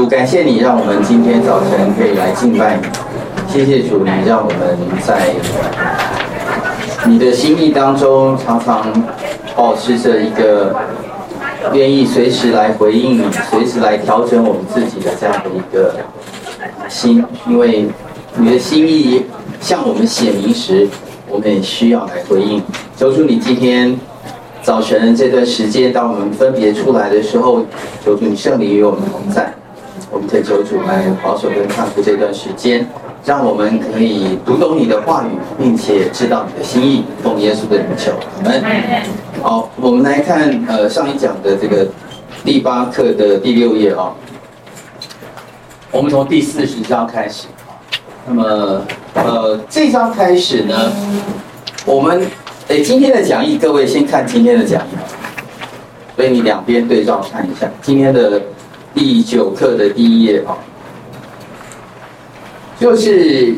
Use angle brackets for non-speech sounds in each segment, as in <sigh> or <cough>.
主，感谢你让我们今天早晨可以来敬拜你。谢谢主，你让我们在你的心意当中，常常保持着一个愿意随时来回应你、随时来调整我们自己的这样的一个心。因为你的心意向我们显明时，我们也需要来回应。求主，你今天。早晨这段时间，当我们分别出来的时候，求主你圣灵与我们同在。我们恳求主来保守跟看顾这段时间，让我们可以读懂你的话语，并且知道你的心意。奉耶稣的名求，我们好，我们来看呃上一讲的这个第八课的第六页啊、我们从第四十章开始。那么呃这章开始呢，我们。哎，今天的讲义，各位先看今天的讲义，所以你两边对照看一下。今天的第九课的第一页啊，就是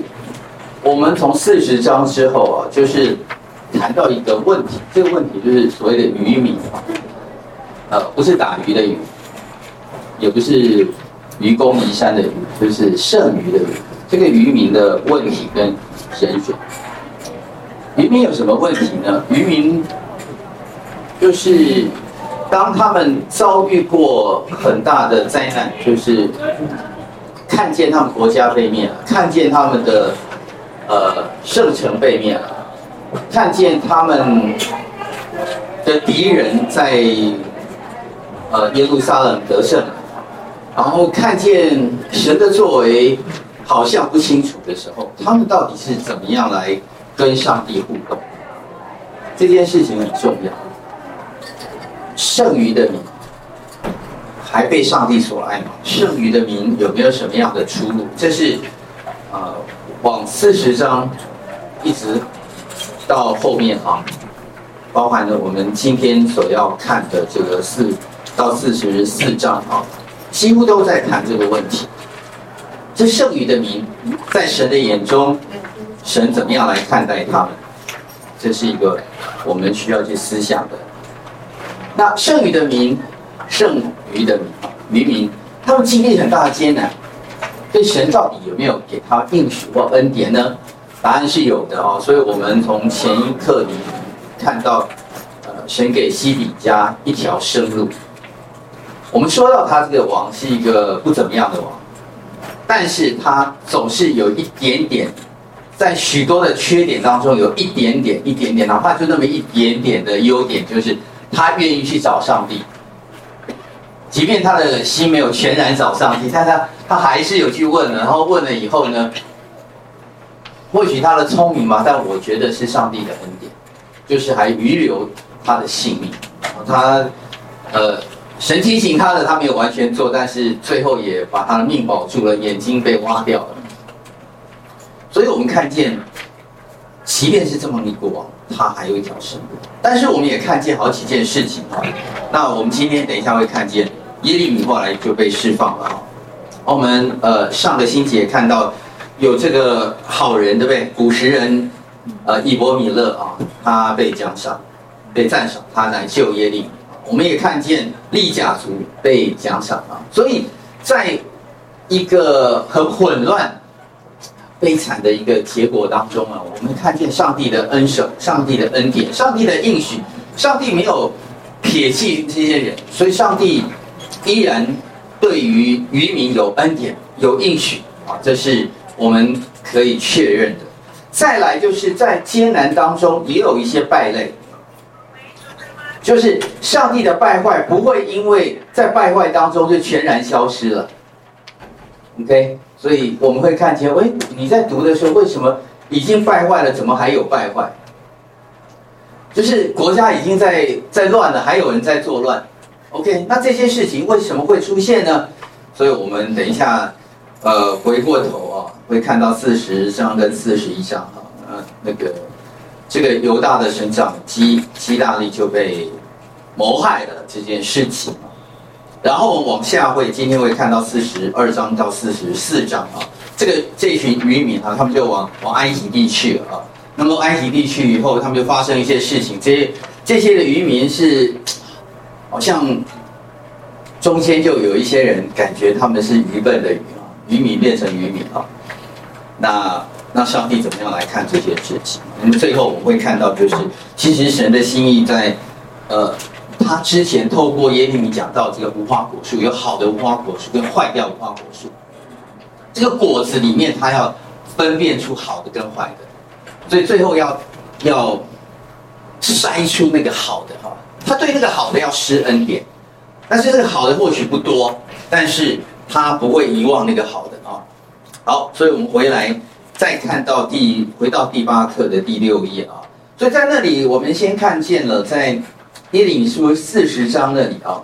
我们从四十章之后啊，就是谈到一个问题，这个问题就是所谓的渔民，呃，不是打鱼的鱼，也不是愚公移山的愚，就是剩余的鱼，这个渔民的问题跟人选。渔民有什么问题呢？渔民就是当他们遭遇过很大的灾难，就是看见他们国家被灭了，看见他们的呃圣城被灭了，看见他们的敌人在呃耶路撒冷得胜，然后看见神的作为好像不清楚的时候，他们到底是怎么样来？跟上帝互动，这件事情很重要。剩余的民还被上帝所爱吗？剩余的民有没有什么样的出路？这是呃，往四十章一直到后面啊，包含了我们今天所要看的这个四到四十四章啊，几乎都在谈这个问题。这剩余的民在神的眼中。神怎么样来看待他们？这是一个我们需要去思想的。那剩余的民，剩余的民，渔民，他们经历很大的艰难，对神到底有没有给他应许或恩典呢？答案是有的哦。所以我们从前一刻里看到，呃，神给西比家一条生路。我们说到他这个王是一个不怎么样的王，但是他总是有一点点。在许多的缺点当中，有一点点、一点点，哪怕就那么一点点的优点，就是他愿意去找上帝。即便他的心没有全然找上帝，但他他还是有去问了。然后问了以后呢，或许他的聪明嘛，但我觉得是上帝的恩典，就是还余留他的性命。他呃，神提醒他的，他没有完全做，但是最后也把他的命保住了，眼睛被挖掉了。所以我们看见，即便是这么一个王，他还有一条生路。但是我们也看见好几件事情啊。那我们今天等一下会看见耶利米后来就被释放了啊。我们呃上个星期也看到有这个好人对不对？古时人呃以伯米勒啊，他被奖赏，被赞赏，他来救耶利米。我们也看见利甲族被奖赏啊。所以在一个很混乱。悲惨的一个结果当中啊，我们看见上帝的恩手、上帝的恩典、上帝的应许，上帝没有撇弃这些人，所以上帝依然对于渔民有恩典、有应许啊，这是我们可以确认的。再来就是在艰难当中也有一些败类，就是上帝的败坏不会因为在败坏当中就全然消失了。OK。所以我们会看见，喂，你在读的时候，为什么已经败坏了，怎么还有败坏？就是国家已经在在乱了，还有人在作乱。OK，那这些事情为什么会出现呢？所以我们等一下，呃，回过头啊，会看到四十章跟四十一章啊，呃，那个这个犹大的省长基基大利就被谋害了这件事情。然后我往下会，今天会看到四十二章到四十四章啊，这个这群渔民啊，他们就往往埃及地去了啊。那么埃及地去以后，他们就发生一些事情。这些这些的渔民是好像中间就有一些人感觉他们是愚笨的愚啊，渔民变成渔民啊。那那上帝怎么样来看这些事情？我们最后我们会看到，就是其实神的心意在，呃，他之前透过耶利米讲到这个无花果树，有好的无花果树跟坏掉无花果树，这个果子里面他要分辨出好的跟坏的，所以最后要要筛出那个好的哈，他对那个好的要施恩典，但是这个好的或许不多，但是他不会遗忘那个好的啊。好，所以我们回来再看到第回到第八课的第六页啊，所以在那里我们先看见了在耶利米书四十章那里啊，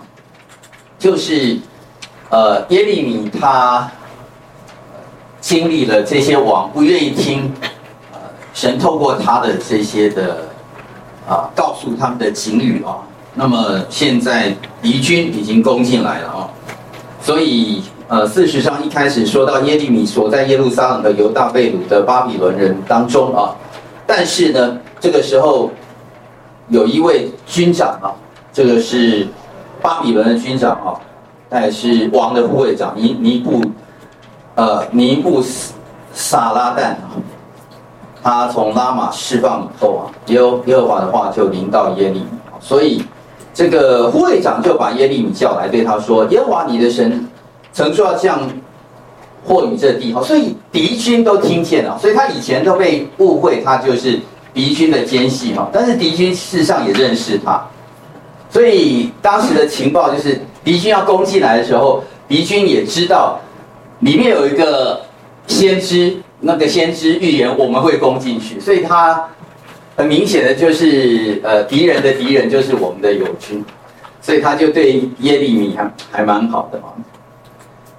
就是呃耶利米他经历了这些王不愿意听，呃神透过他的这些的啊告诉他们的警语啊，那么现在敌军已经攻进来了啊，所以。呃，四十章一开始说到耶利米所在耶路撒冷的犹大被掳的巴比伦人当中啊，但是呢，这个时候有一位军长啊，这个是巴比伦的军长啊，但是王的护卫长尼尼布，呃尼布撒撒拉旦啊，他从拉玛释放以后啊，耶耶和华的话就临到耶利米，所以这个护卫长就把耶利米叫来，对他说：耶和华你的神。曾说要降祸与这地，所以敌军都听见了，所以他以前都被误会他就是敌军的奸细哈，但是敌军事实上也认识他，所以当时的情报就是敌军要攻进来的时候，敌军也知道里面有一个先知，那个先知预言我们会攻进去，所以他很明显的就是呃敌人的敌人就是我们的友军，所以他就对耶利米还还蛮好的嘛。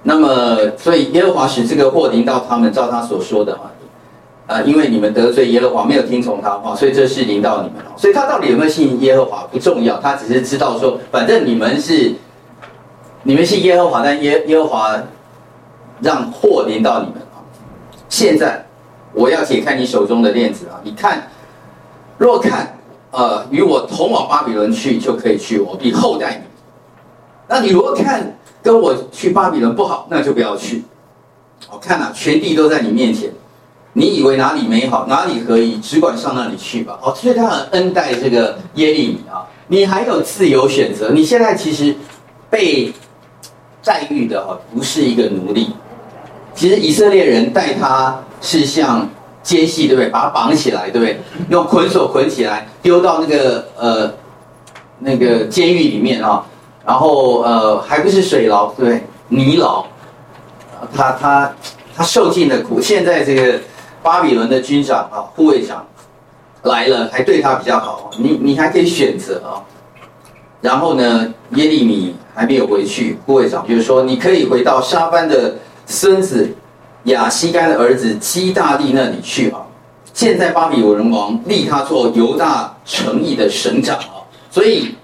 那么，所以耶和华使这个祸临到他们，照他所说的啊，因为你们得罪耶和华，没有听从他话，所以这事临到你们了。所以他到底有没有信耶和华不重要，他只是知道说，反正你们是你们信耶和华，但耶耶和华让祸临到你们啊。现在我要解开你手中的链子啊，你看，若看呃与我同往巴比伦去，就可以去，我必厚待你。那你如果看。跟我去巴比伦不好，那就不要去。我看啊，全地都在你面前，你以为哪里美好，哪里可以，只管上那里去吧。哦，所以他很恩待这个耶利米啊，你还有自由选择。你现在其实被待遇的哦，不是一个奴隶。其实以色列人待他是像奸细，对不对？把他绑起来，对不对？用捆锁捆起来，丢到那个呃那个监狱里面啊。然后呃，还不是水牢，对不对？泥牢，他他他受尽了苦。现在这个巴比伦的军长啊，护卫长来了，还对他比较好。你你还可以选择啊。然后呢，耶利米还没有回去，护卫长就是说，你可以回到沙班的孙子亚西干的儿子基大利那里去啊。现在巴比伦王立他做犹大城邑的省长啊，所以。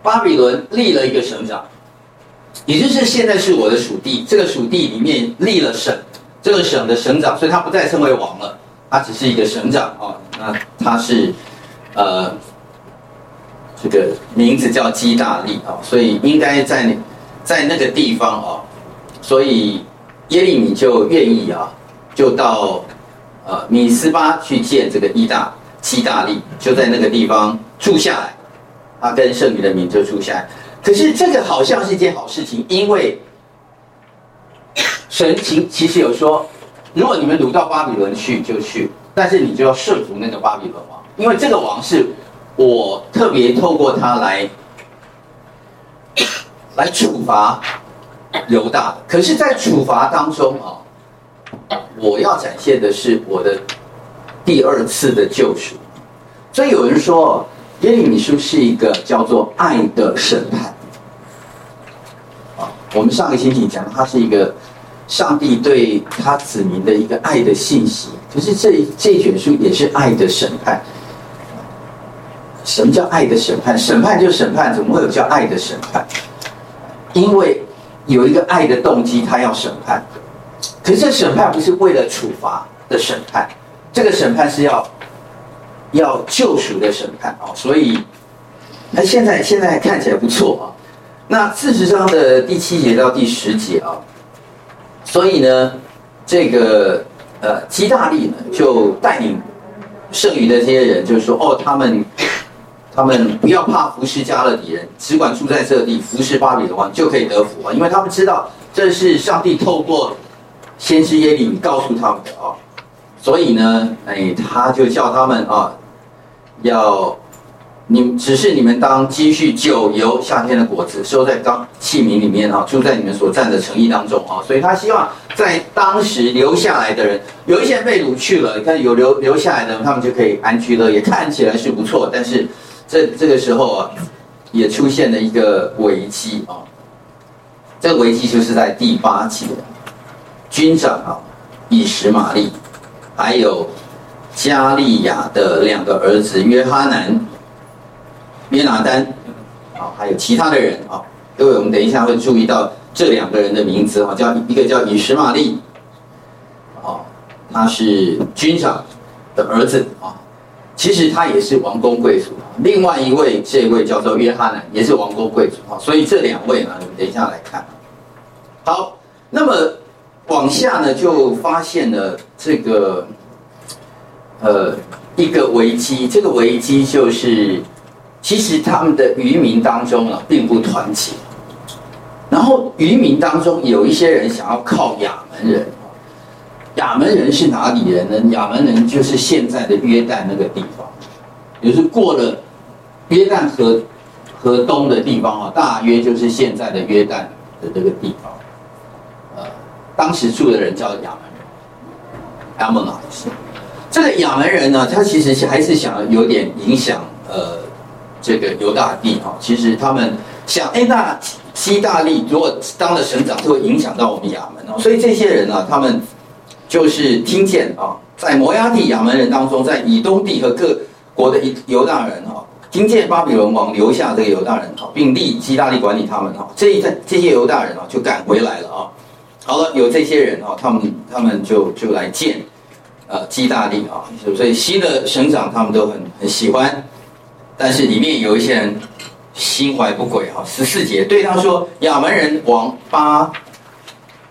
巴比伦立了一个省长，也就是现在是我的属地。这个属地里面立了省，这个省的省长，所以他不再称为王了，他只是一个省长啊。那他是呃，这个名字叫基大利啊，所以应该在在那个地方啊，所以耶利米就愿意啊，就到呃米斯巴去见这个伊大基大利，就在那个地方住下来。他跟剩余的民就住下来，可是这个好像是一件好事情，因为神情其实有说，如果你们掳到巴比伦去就去，但是你就要顺服那个巴比伦王，因为这个王是我特别透过他来 <coughs> 来处罚犹大的。可是，在处罚当中啊，我要展现的是我的第二次的救赎，所以有人说。耶利米书是一个叫做爱的审判，啊，我们上个星期讲，它是一个上帝对他子民的一个爱的信息。可是这这卷书也是爱的审判。什么叫爱的审判？审判就审判，怎么会有叫爱的审判？因为有一个爱的动机，他要审判。可是这审判不是为了处罚的审判，这个审判是要。要救赎的审判啊，所以那现在现在看起来不错啊。那四十章的第七节到第十节啊，所以呢，这个呃基大利呢就带领剩余的这些人，就是说哦，他们他们不要怕服侍迦勒底人，只管住在这地服侍巴比伦王就可以得福啊，因为他们知道这是上帝透过先知耶利米告诉他们的啊，所以呢，哎，他就叫他们啊要。你只是你们当积蓄酒油夏天的果子，收在缸器皿里面啊，住在你们所占的城邑当中啊。所以他希望在当时留下来的人，有一些人被掳去了，你看有留留下来的，他们就可以安居乐业，看起来是不错。但是这这个时候啊，也出现了一个危机啊。这个危机就是在第八节，军长啊，以实玛利，还有加利亚的两个儿子约哈南。约拿单，啊，还有其他的人啊，各位，我们等一下会注意到这两个人的名字啊，叫一个叫以实玛利，啊，他是军长的儿子啊，其实他也是王公贵族。另外一位，这位叫做约哈南，也是王公贵族啊，所以这两位呢，我们等一下来看。好，那么往下呢，就发现了这个，呃，一个危机，这个危机就是。其实他们的渔民当中啊，并不团结。然后渔民当中有一些人想要靠亚门人。亚门人是哪里人呢？亚门人就是现在的约旦那个地方，也就是过了约旦河河东的地方啊，大约就是现在的约旦的这个地方。呃，当时住的人叫亚门人，Ammonites。这个亚门人呢，他其实还是想有点影响呃。这个犹大地哈，其实他们想，哎，那希大利如果当了省长，就会影响到我们亚门哦。所以这些人呢，他们就是听见啊，在摩押地亚门人当中，在以东地和各国的犹大人啊，听见巴比伦王留下这个犹大人啊，并立基大利管理他们啊，这一这些犹大人啊，就赶回来了啊。好了，有这些人啊，他们他们就就来见呃基大利啊，所以新的省长他们都很很喜欢。但是里面有一些人心怀不轨啊，十四节对他说：“亚门人王巴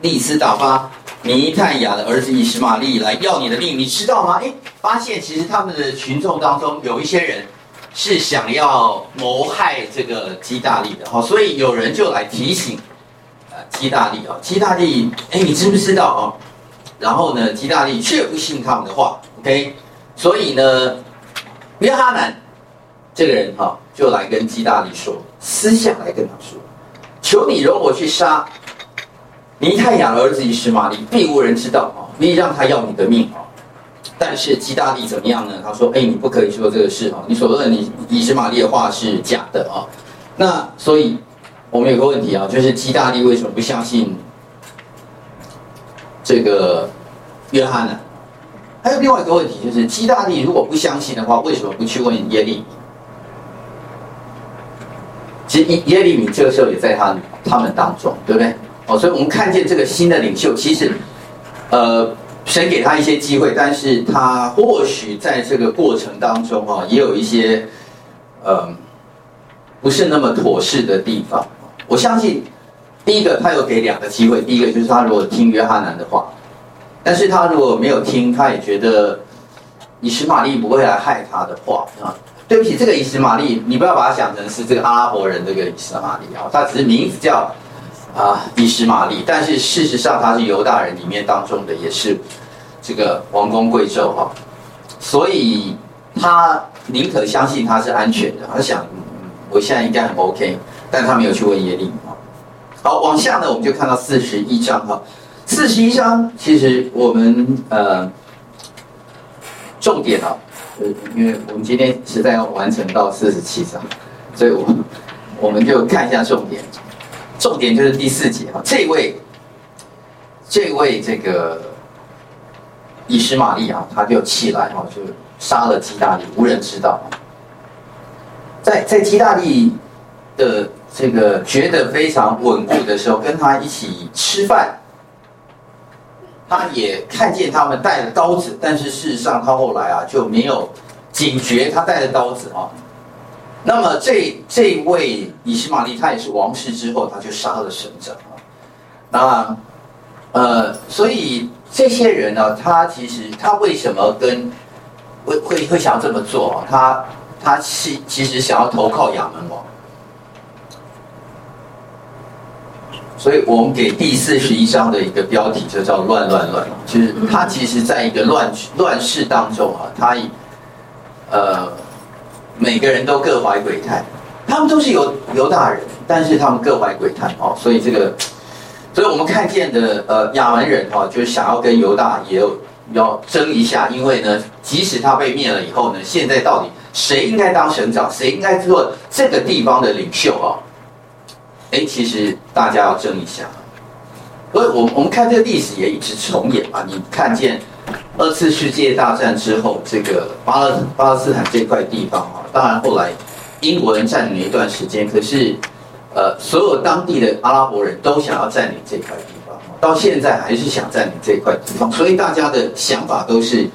利斯打发尼太雅的儿子以实玛利来要你的命，你知道吗？”哎，发现其实他们的群众当中有一些人是想要谋害这个基大利的哈，所以有人就来提醒呃基大利啊，基大利哎，你知不知道啊？然后呢，基大利却不信他们的话，OK，所以呢，约哈南。这个人哈就来跟基大利说，私下来跟他说：“求你容我去杀尼太雅的儿子以实玛利，并无人知道啊，你让他要你的命啊。”但是基大利怎么样呢？他说：“哎，你不可以说这个事啊，你所说的你以实玛利的话是假的啊。”那所以我们有个问题啊，就是基大利为什么不相信这个约翰呢？还有另外一个问题，就是基大利如果不相信的话，为什么不去问耶利？耶利米这个时候也在他他们当中，对不对？哦，所以我们看见这个新的领袖，其实，呃，神给他一些机会，但是他或许在这个过程当中啊，也有一些，呃，不是那么妥适的地方。我相信，第一个他有给两个机会，第一个就是他如果听约翰南的话，但是他如果没有听，他也觉得以实玛利不会来害他的话啊。对不起，这个以实玛利，你不要把它想成是这个阿拉伯人这个以实玛利啊，他只是名字叫啊以实玛利，但是事实上他是犹大人里面当中的，也是这个王公贵胄哈，所以他宁可相信他是安全的，他想我现在应该很 OK，但他没有去问耶利米啊。好，往下呢，我们就看到四十一章哈，四十一章其实我们呃重点啊。因为我们今天实在要完成到四十七章，所以我我们就看一下重点。重点就是第四节啊，这位这位这个以实玛利啊，他就起来哈，就杀了基大利，无人知道。在在基大利的这个觉得非常稳固的时候，跟他一起吃饭。他也看见他们带了刀子，但是事实上他后来啊就没有警觉，他带了刀子啊，那么这这位以实玛利，他也是王室之后，他就杀了省长啊。那呃，所以这些人呢，他其实他为什么跟会会会想要这么做啊？他他是其实想要投靠亚门王。所以我们给第四十一章的一个标题就叫“乱乱乱”，就是他其实在一个乱乱世当中啊，他呃每个人都各怀鬼胎，他们都是犹犹大人，但是他们各怀鬼胎哦，所以这个，所以我们看见的呃亚门人哈，就是想要跟犹大也有要争一下，因为呢，即使他被灭了以后呢，现在到底谁应该当省长，谁应该做这个地方的领袖啊？哎，其实大家要争一下，所以我我们看这个历史也一直重演嘛。你看见二次世界大战之后，这个巴勒巴勒斯坦这块地方啊，当然后来英国人占领了一段时间，可是呃，所有当地的阿拉伯人都想要占领这块地方，到现在还是想占领这块地方，所以大家的想法都是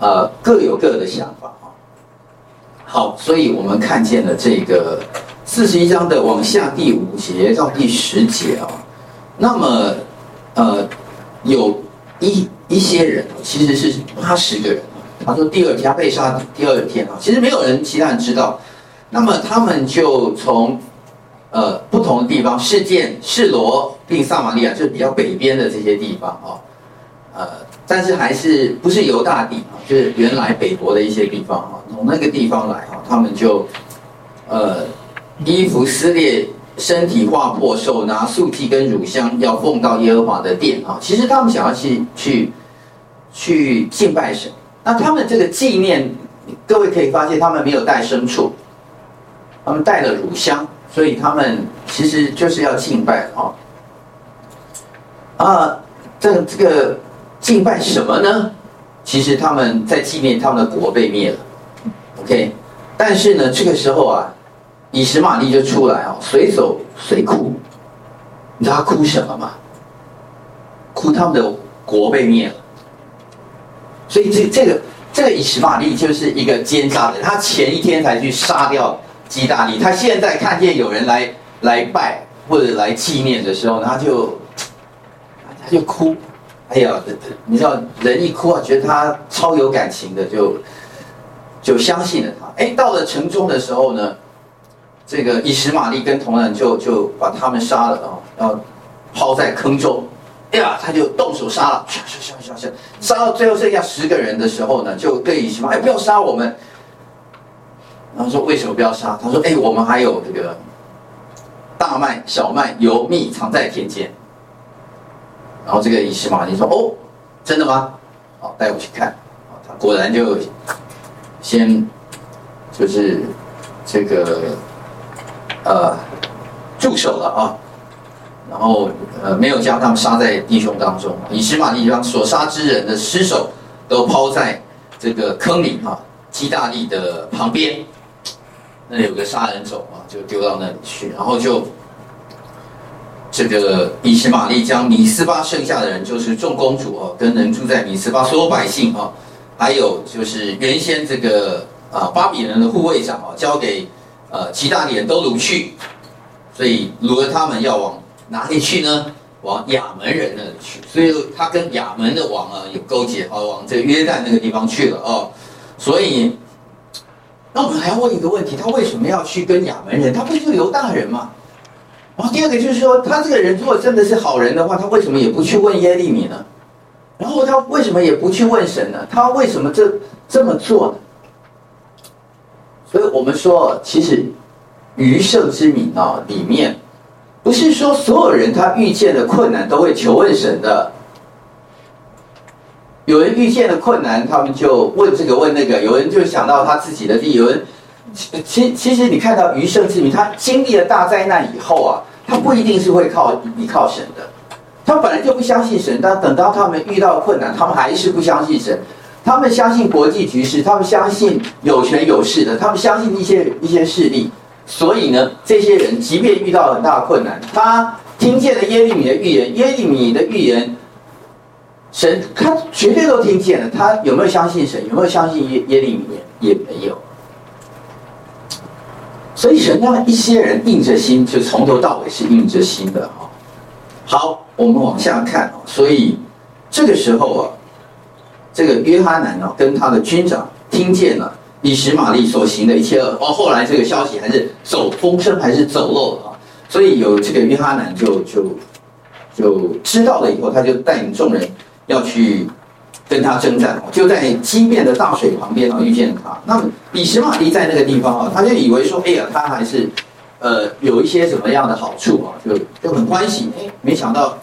呃各有各的想法。好，所以我们看见了这个。四十一章的往下第五节到第十节啊，那么呃，有一一些人其实是八十个人，他说第二天他被杀第二天啊，其实没有人其他人知道，那么他们就从呃不同的地方，事件、示罗并撒玛利亚，就是比较北边的这些地方啊，呃，但是还是不是犹大地啊，就是原来北国的一些地方啊，从那个地方来啊，他们就呃。衣服撕裂，身体划破，手拿素祭跟乳香，要奉到耶和华的殿啊！其实他们想要去去去敬拜神。那他们这个纪念，各位可以发现，他们没有带牲畜，他们带了乳香，所以他们其实就是要敬拜啊。啊，这这个敬拜什么呢？其实他们在纪念他们的国被灭了。OK，但是呢，这个时候啊。以实玛利就出来啊，随走随哭，你知道他哭什么吗？哭他们的国被灭了。所以这这个这个以实玛利就是一个奸诈的，他前一天才去杀掉基大利，他现在看见有人来来拜或者来纪念的时候，他就他就哭。哎呀，你知道人一哭啊，觉得他超有感情的，就就相信了他。哎，到了城中的时候呢？这个以实玛利跟同人就就把他们杀了啊，然后抛在坑中，哎呀，他就动手杀了，杀杀杀杀杀，杀到最后剩下十个人的时候呢，就对以实玛利，哎，不要杀我们。然后说为什么不要杀？他说，哎，我们还有这个大麦、小麦、油、蜜藏在田间。然后这个以实玛利说，哦，真的吗？好，带我去看。果然就先就是这个。呃，住手了啊！然后呃，没有将他们杀在弟兄当中。以实玛利将所杀之人的尸首都抛在这个坑里啊，基大利的旁边。那有个杀人冢啊，就丢到那里去。然后就这个以实玛利将米斯巴剩下的人，就是众公主啊，跟人住在米斯巴所有百姓啊，还有就是原先这个啊巴比伦的护卫长啊，交给。呃，其他的人都掳去，所以掳了他们要往哪里去呢？往亚门人那里去。所以他跟亚门的王啊有勾结啊，往这约旦那个地方去了哦。所以，那我们还要问一个问题：他为什么要去跟亚门人？他不是犹大人吗？然后第二个就是说，他这个人如果真的是好人的话，他为什么也不去问耶利米呢？然后他为什么也不去问神呢？他为什么这这么做呢？所以我们说，其实余剩之民啊，里面不是说所有人他遇见的困难都会求问神的。有人遇见了困难，他们就问这个问那个；有人就想到他自己的地；有人其其实你看到余剩之民，他经历了大灾难以后啊，他不一定是会靠依靠神的。他本来就不相信神，但等到他们遇到困难，他们还是不相信神。他们相信国际局势，他们相信有权有势的，他们相信一些一些势力，所以呢，这些人即便遇到很大困难，他听见了耶利米的预言，耶利米的预言，神他绝对都听见了，他有没有相信神？有没有相信耶耶利米？也没有。所以神让一些人硬着心，就从头到尾是硬着心的哈。好，我们往下看，所以这个时候啊，这个约哈难呢，跟他的军长听见了以实玛利所行的一切恶，哦，后来这个消息还是走风声，还是走漏了啊。所以有这个约哈难就就就知道了以后，他就带领众人要去。跟他征战，就在激变的大水旁边啊，遇见他。那么以实玛利在那个地方啊，他就以为说，哎呀，他还是呃有一些什么样的好处啊，就就很欢喜。哎，没想到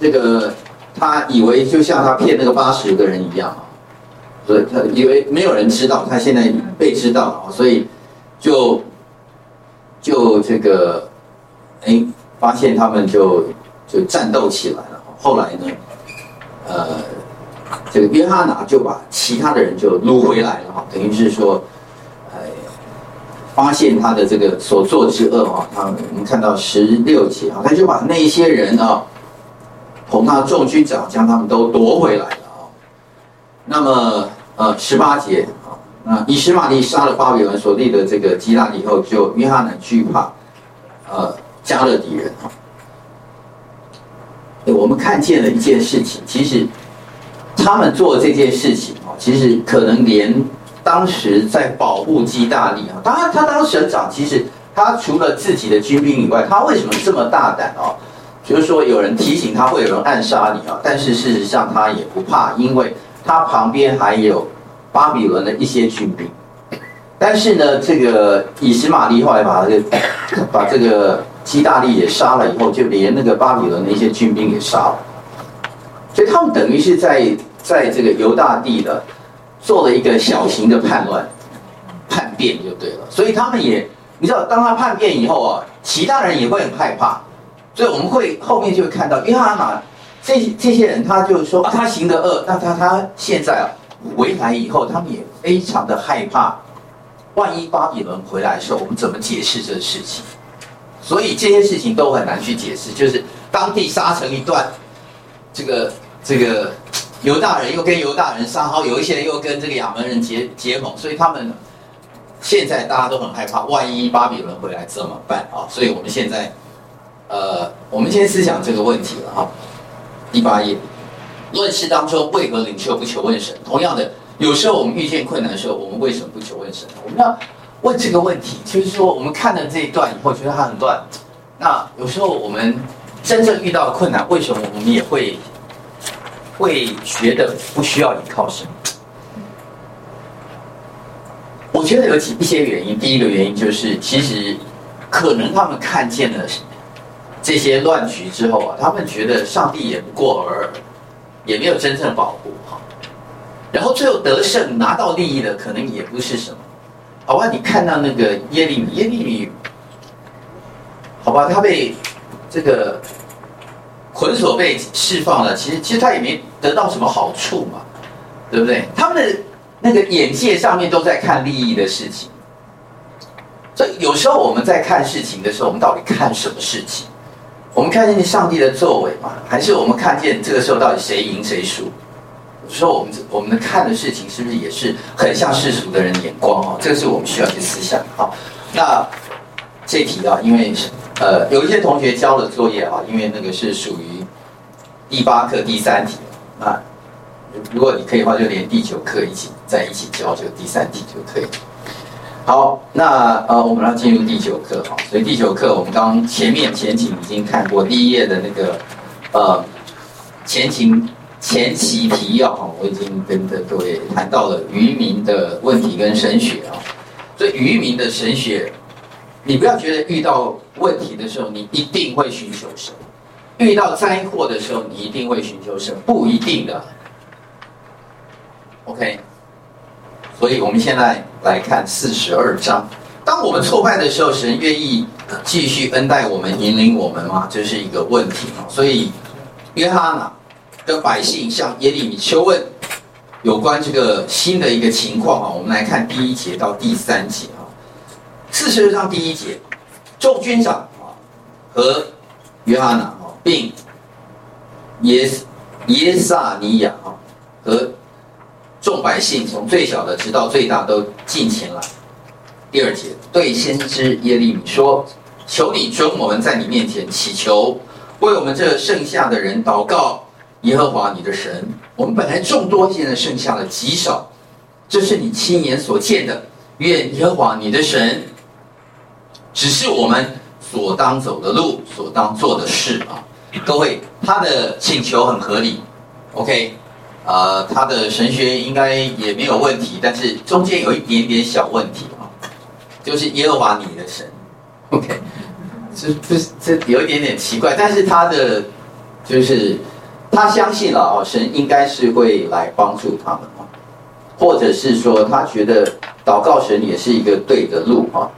这个他以为就像他骗那个八十个人一样啊，所以他以为没有人知道，他现在被知道了，所以就就这个哎发现他们就就战斗起来了。后来呢，呃。这个约翰拿就把其他的人就掳回来了哈，等于是说，呃，发现他的这个所作之恶啊，他我们看到十六节啊，他就把那些人啊，恐他众军长将他们都夺回来了啊。那么呃十八节啊，那以实玛利杀了巴比伦所立的这个基拉以后，就约哈拿惧怕呃加勒底人啊。我们看见了一件事情，其实。他们做这件事情啊，其实可能连当时在保护基大利啊，当然他当省长，其实他除了自己的军兵以外，他为什么这么大胆啊？就是说有人提醒他会有人暗杀你啊，但是事实上他也不怕，因为他旁边还有巴比伦的一些军兵。但是呢，这个以实玛利后来把这个把这个基大利也杀了以后，就连那个巴比伦的一些军兵也杀了，所以他们等于是在。在这个犹大地的做了一个小型的叛乱、叛变就对了，所以他们也，你知道，当他叛变以后啊，其他人也会很害怕，所以我们会后面就会看到约哈拿这这些人，他就是说啊，他行的恶，那他他现在啊回来以后，他们也非常的害怕，万一巴比伦回来的时候，我们怎么解释这个事情？所以这些事情都很难去解释，就是当地杀成一段，这个这个。犹大人又跟犹大人商好，有一些人又跟这个亚扪人结结盟，所以他们现在大家都很害怕，万一巴比伦回来怎么办啊？所以我们现在，呃，我们先思想这个问题了哈。第八页，论事当中为何领袖不求问神？同样的，有时候我们遇见困难的时候，我们为什么不求问神？我们要问这个问题，就是说我们看了这一段以后，觉得它很乱。那有时候我们真正遇到困难，为什么我们也会？会觉得不需要依靠神。我觉得有几一些原因。第一个原因就是，其实可能他们看见了这些乱局之后啊，他们觉得上帝也不过尔，也没有真正保护哈。然后最后得胜拿到利益的，可能也不是什么。好吧，你看到那个耶利米，耶利米，好吧，他被这个。捆锁被释放了，其实其实他也没得到什么好处嘛，对不对？他们的那个眼界上面都在看利益的事情，所以有时候我们在看事情的时候，我们到底看什么事情？我们看见上帝的作为嘛，还是我们看见这个时候到底谁赢谁输？有时候我们我们看的事情是不是也是很像世俗的人眼光啊？这个是我们需要去思想。好，那这题啊，因为。呃，有一些同学交了作业啊，因为那个是属于第八课第三题啊。如果你可以的话，就连第九课一起在一起交，就第三题就可以了。好，那呃，我们要进入第九课哈。所以第九课我们刚前面前情已经看过第一页的那个呃前情前期提要哈，我已经跟的各位谈到了渔民的问题跟神学啊。所以渔民的神学。你不要觉得遇到问题的时候，你一定会寻求神；遇到灾祸的时候，你一定会寻求神，不一定的。OK，所以我们现在来看四十二章。当我们挫败的时候，神愿意继续恩待我们、引领我们吗？这是一个问题。所以约哈拿跟百姓向耶利米求问有关这个新的一个情况啊。我们来看第一节到第三节啊。四十二章第一节，众军长啊和约哈拿啊，并耶耶撒尼亚啊和众百姓，从最小的直到最大都进前来。第二节，对先知耶利米说：“求你准我们在你面前祈求，为我们这剩下的人祷告。耶和华你的神，我们本来众多，现在剩下的极少，这是你亲眼所见的。愿耶和华你的神只是我们所当走的路，所当做的事啊！各位，他的请求很合理，OK。”呃，他的神学应该也没有问题，但是中间有一点点小问题啊，就是耶和华你的神，OK，<laughs> 这这这有一点点奇怪，但是他的就是他相信了哦，神应该是会来帮助他们啊，或者是说他觉得祷告神也是一个对的路啊，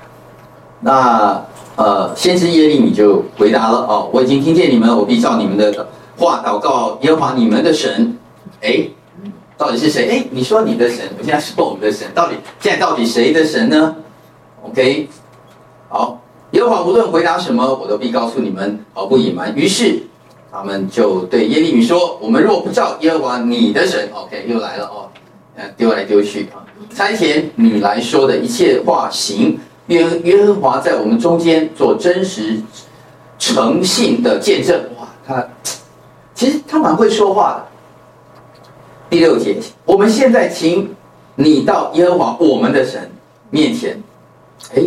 那呃，先知耶利米就回答了哦，我已经听见你们，我必照你们的话祷告耶和华你们的神。哎，到底是谁？哎，你说你的神，我现在说我们的神，到底现在到底谁的神呢？OK，好，耶和华无论回答什么，我都必告诉你们，毫不隐瞒。于是他们就对耶利米说：“我们若不照耶和华你的神，OK，又来了哦，丢来丢去啊，差遣你来说的一切话行，愿耶和华在我们中间做真实诚信的见证。”哇，他其实他蛮会说话的。第六节，我们现在请你到耶和华我们的神面前。哎，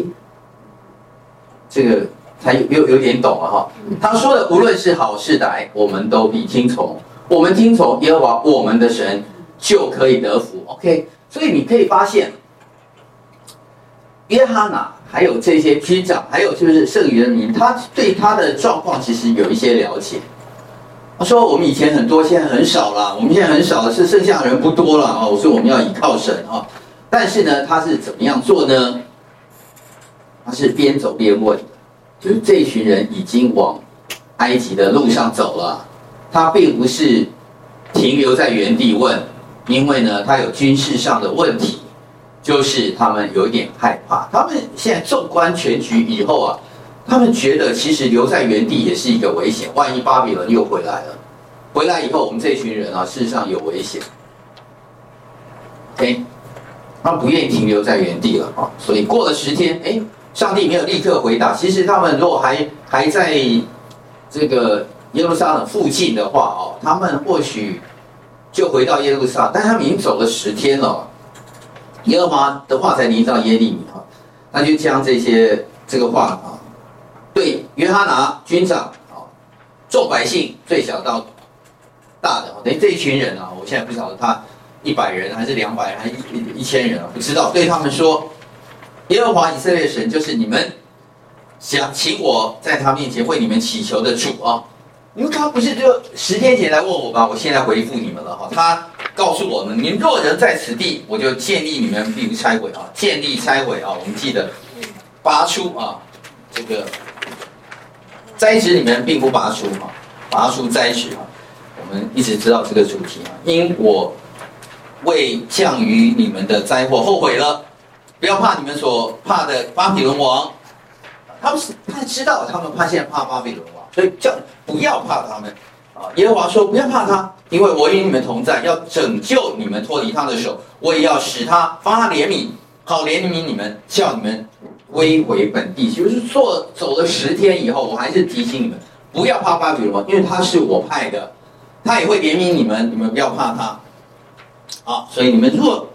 这个才有有有点懂了哈。他说的无论是好是歹，我们都必听从。我们听从耶和华我们的神，就可以得福。OK，所以你可以发现，约哈拿还有这些军长，还有就是剩余的民，他对他的状况其实有一些了解。他说：“我们以前很多，现在很少了。我们现在很少的是剩下的人不多了啊。我说我们要依靠神啊。但是呢，他是怎么样做呢？他是边走边问，就是这一群人已经往埃及的路上走了。他并不是停留在原地问，因为呢，他有军事上的问题，就是他们有一点害怕。他们现在纵观全局以后啊。”他们觉得其实留在原地也是一个危险，万一巴比伦又回来了，回来以后我们这群人啊，事实上有危险。OK，他们不愿意停留在原地了啊，所以过了十天，哎，上帝没有立刻回答。其实他们如果还还在这个耶路撒冷附近的话哦，他们或许就回到耶路撒，但他们已经走了十天了。耶和华的话才临到耶利米啊，那就将这些这个话啊。对约哈拿军长啊，众百姓最小到大的，等于这一群人啊，我现在不晓得他一百人还是两百人还是一一千人啊，不知道。对他们说，耶和华以色列神就是你们想请我在他面前为你们祈求的主啊。因为他不是就十天前来问我吗？我现在回复你们了哈。他告诉我们：您若人在此地，我就建立你们，并不拆毁啊，建立拆毁啊。我们记得拔出啊，这个。栽植你们并不拔出哈，拔出栽植哈，我们一直知道这个主题啊。因我为降于你们的灾祸后悔了，不要怕你们所怕的巴比伦王。他们是他知道他们怕现在怕巴比伦王，所以叫不要怕他们啊。耶和华说不要怕他，因为我与你们同在，要拯救你们脱离他的手，我也要使他发他怜悯，好怜悯你们，叫你们。归回本地，就是说走了十天以后，我还是提醒你们不要怕巴比伦，因为他是我派的，他也会怜悯你们，你们不要怕他。好，所以你们若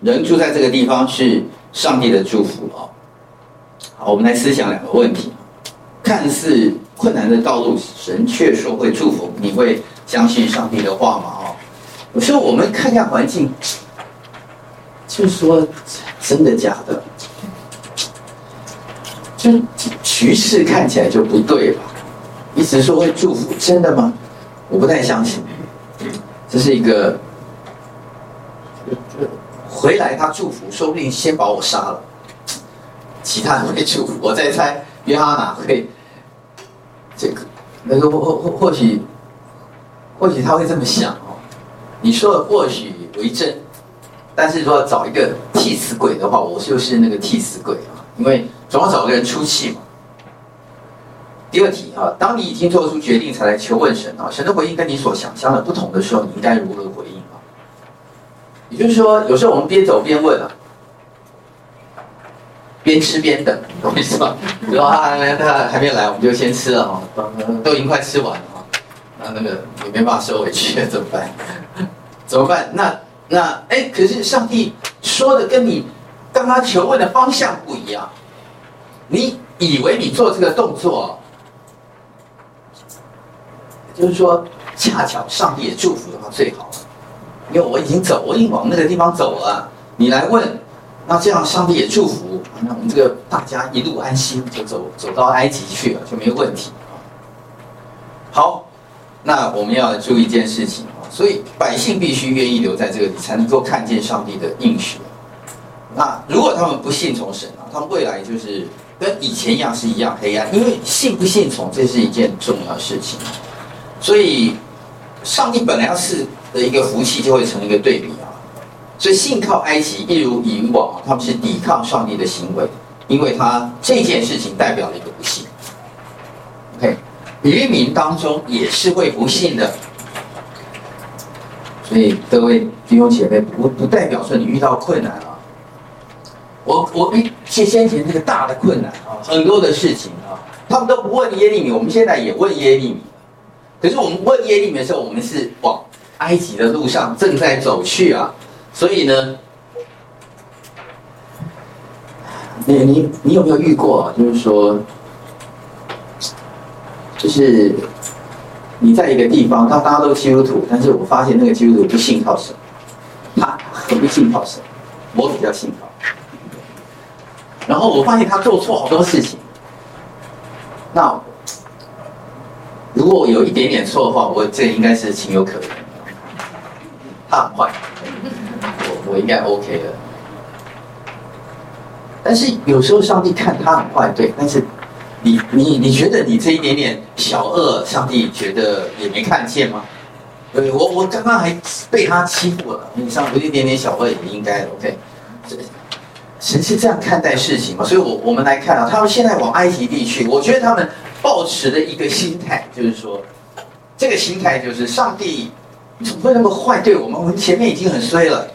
人住在这个地方，是上帝的祝福哦。好，我们来思想两个问题：看似困难的道路，神却说会祝福，你会相信上帝的话吗？哦，有时候我们看一下环境，就说真的假的？就局势看起来就不对了，一直说会祝福，真的吗？我不太相信。这是一个，回来他祝福，说不定先把我杀了，其他人会祝福。我在猜约哈拿会，这个那个或或或许，或许他会这么想哦。你说的或许为真，但是说找一个替死鬼的话，我就是那个替死鬼啊，因为。总要找个人出气嘛。第二题啊，当你已经做出决定才来求问神啊，神的回应跟你所想象的不同的时候，你应该如何回应啊？也就是说，有时候我们边走边问啊，边吃边等，懂我意思吗？然后他他还没有来，我们就先吃了哈，都已经快吃完了哈，那那个也没办法收回去了，怎么办？<laughs> 怎么办？那那哎，可是上帝说的跟你刚刚求问的方向不一样，你以为你做这个动作，就是说恰巧上帝也祝福的话最好了，因为我已经走，我已经往那个地方走了，你来问。那这样，上帝也祝福，那我们这个大家一路安心，就走走到埃及去了，就没问题。好，那我们要注意一件事情啊，所以百姓必须愿意留在这个里，才能够看见上帝的应许。那如果他们不信从神啊，他们未来就是跟以前一样是一样黑暗，因为信不信从，这是一件重要的事情。所以，上帝本来要赐的一个福气，就会成一个对比啊。所以信靠埃及一如以往，他们是抵抗上帝的行为，因为他这件事情代表了一个不信。OK，渔民当中也是会不信的，所以各位弟兄姐妹，不不代表说你遇到困难啊。我我一先先前这个大的困难啊，很多的事情啊，他们都不问耶利米，我们现在也问耶利米。可是我们问耶利米的时候，我们是往埃及的路上正在走去啊。所以呢，你你你有没有遇过啊？就是说，就是你在一个地方，他大家都基督徒，但是我发现那个基督徒不信靠神，他很不信靠神，我比较信靠。然后我发现他做错好多事情，那如果我有一点点错的话，我这应该是情有可原。他很坏。我应该 OK 的，但是有时候上帝看他很坏，对，但是你你你觉得你这一点点小恶，上帝觉得也没看见吗？对，我我刚刚还被他欺负了，你上有一点点小恶也应该 OK。神是这样看待事情嘛？所以我我们来看啊，他们现在往埃及地去，我觉得他们抱持的一个心态就是说，这个心态就是上帝你怎么会那么坏对我们？我们前面已经很衰了。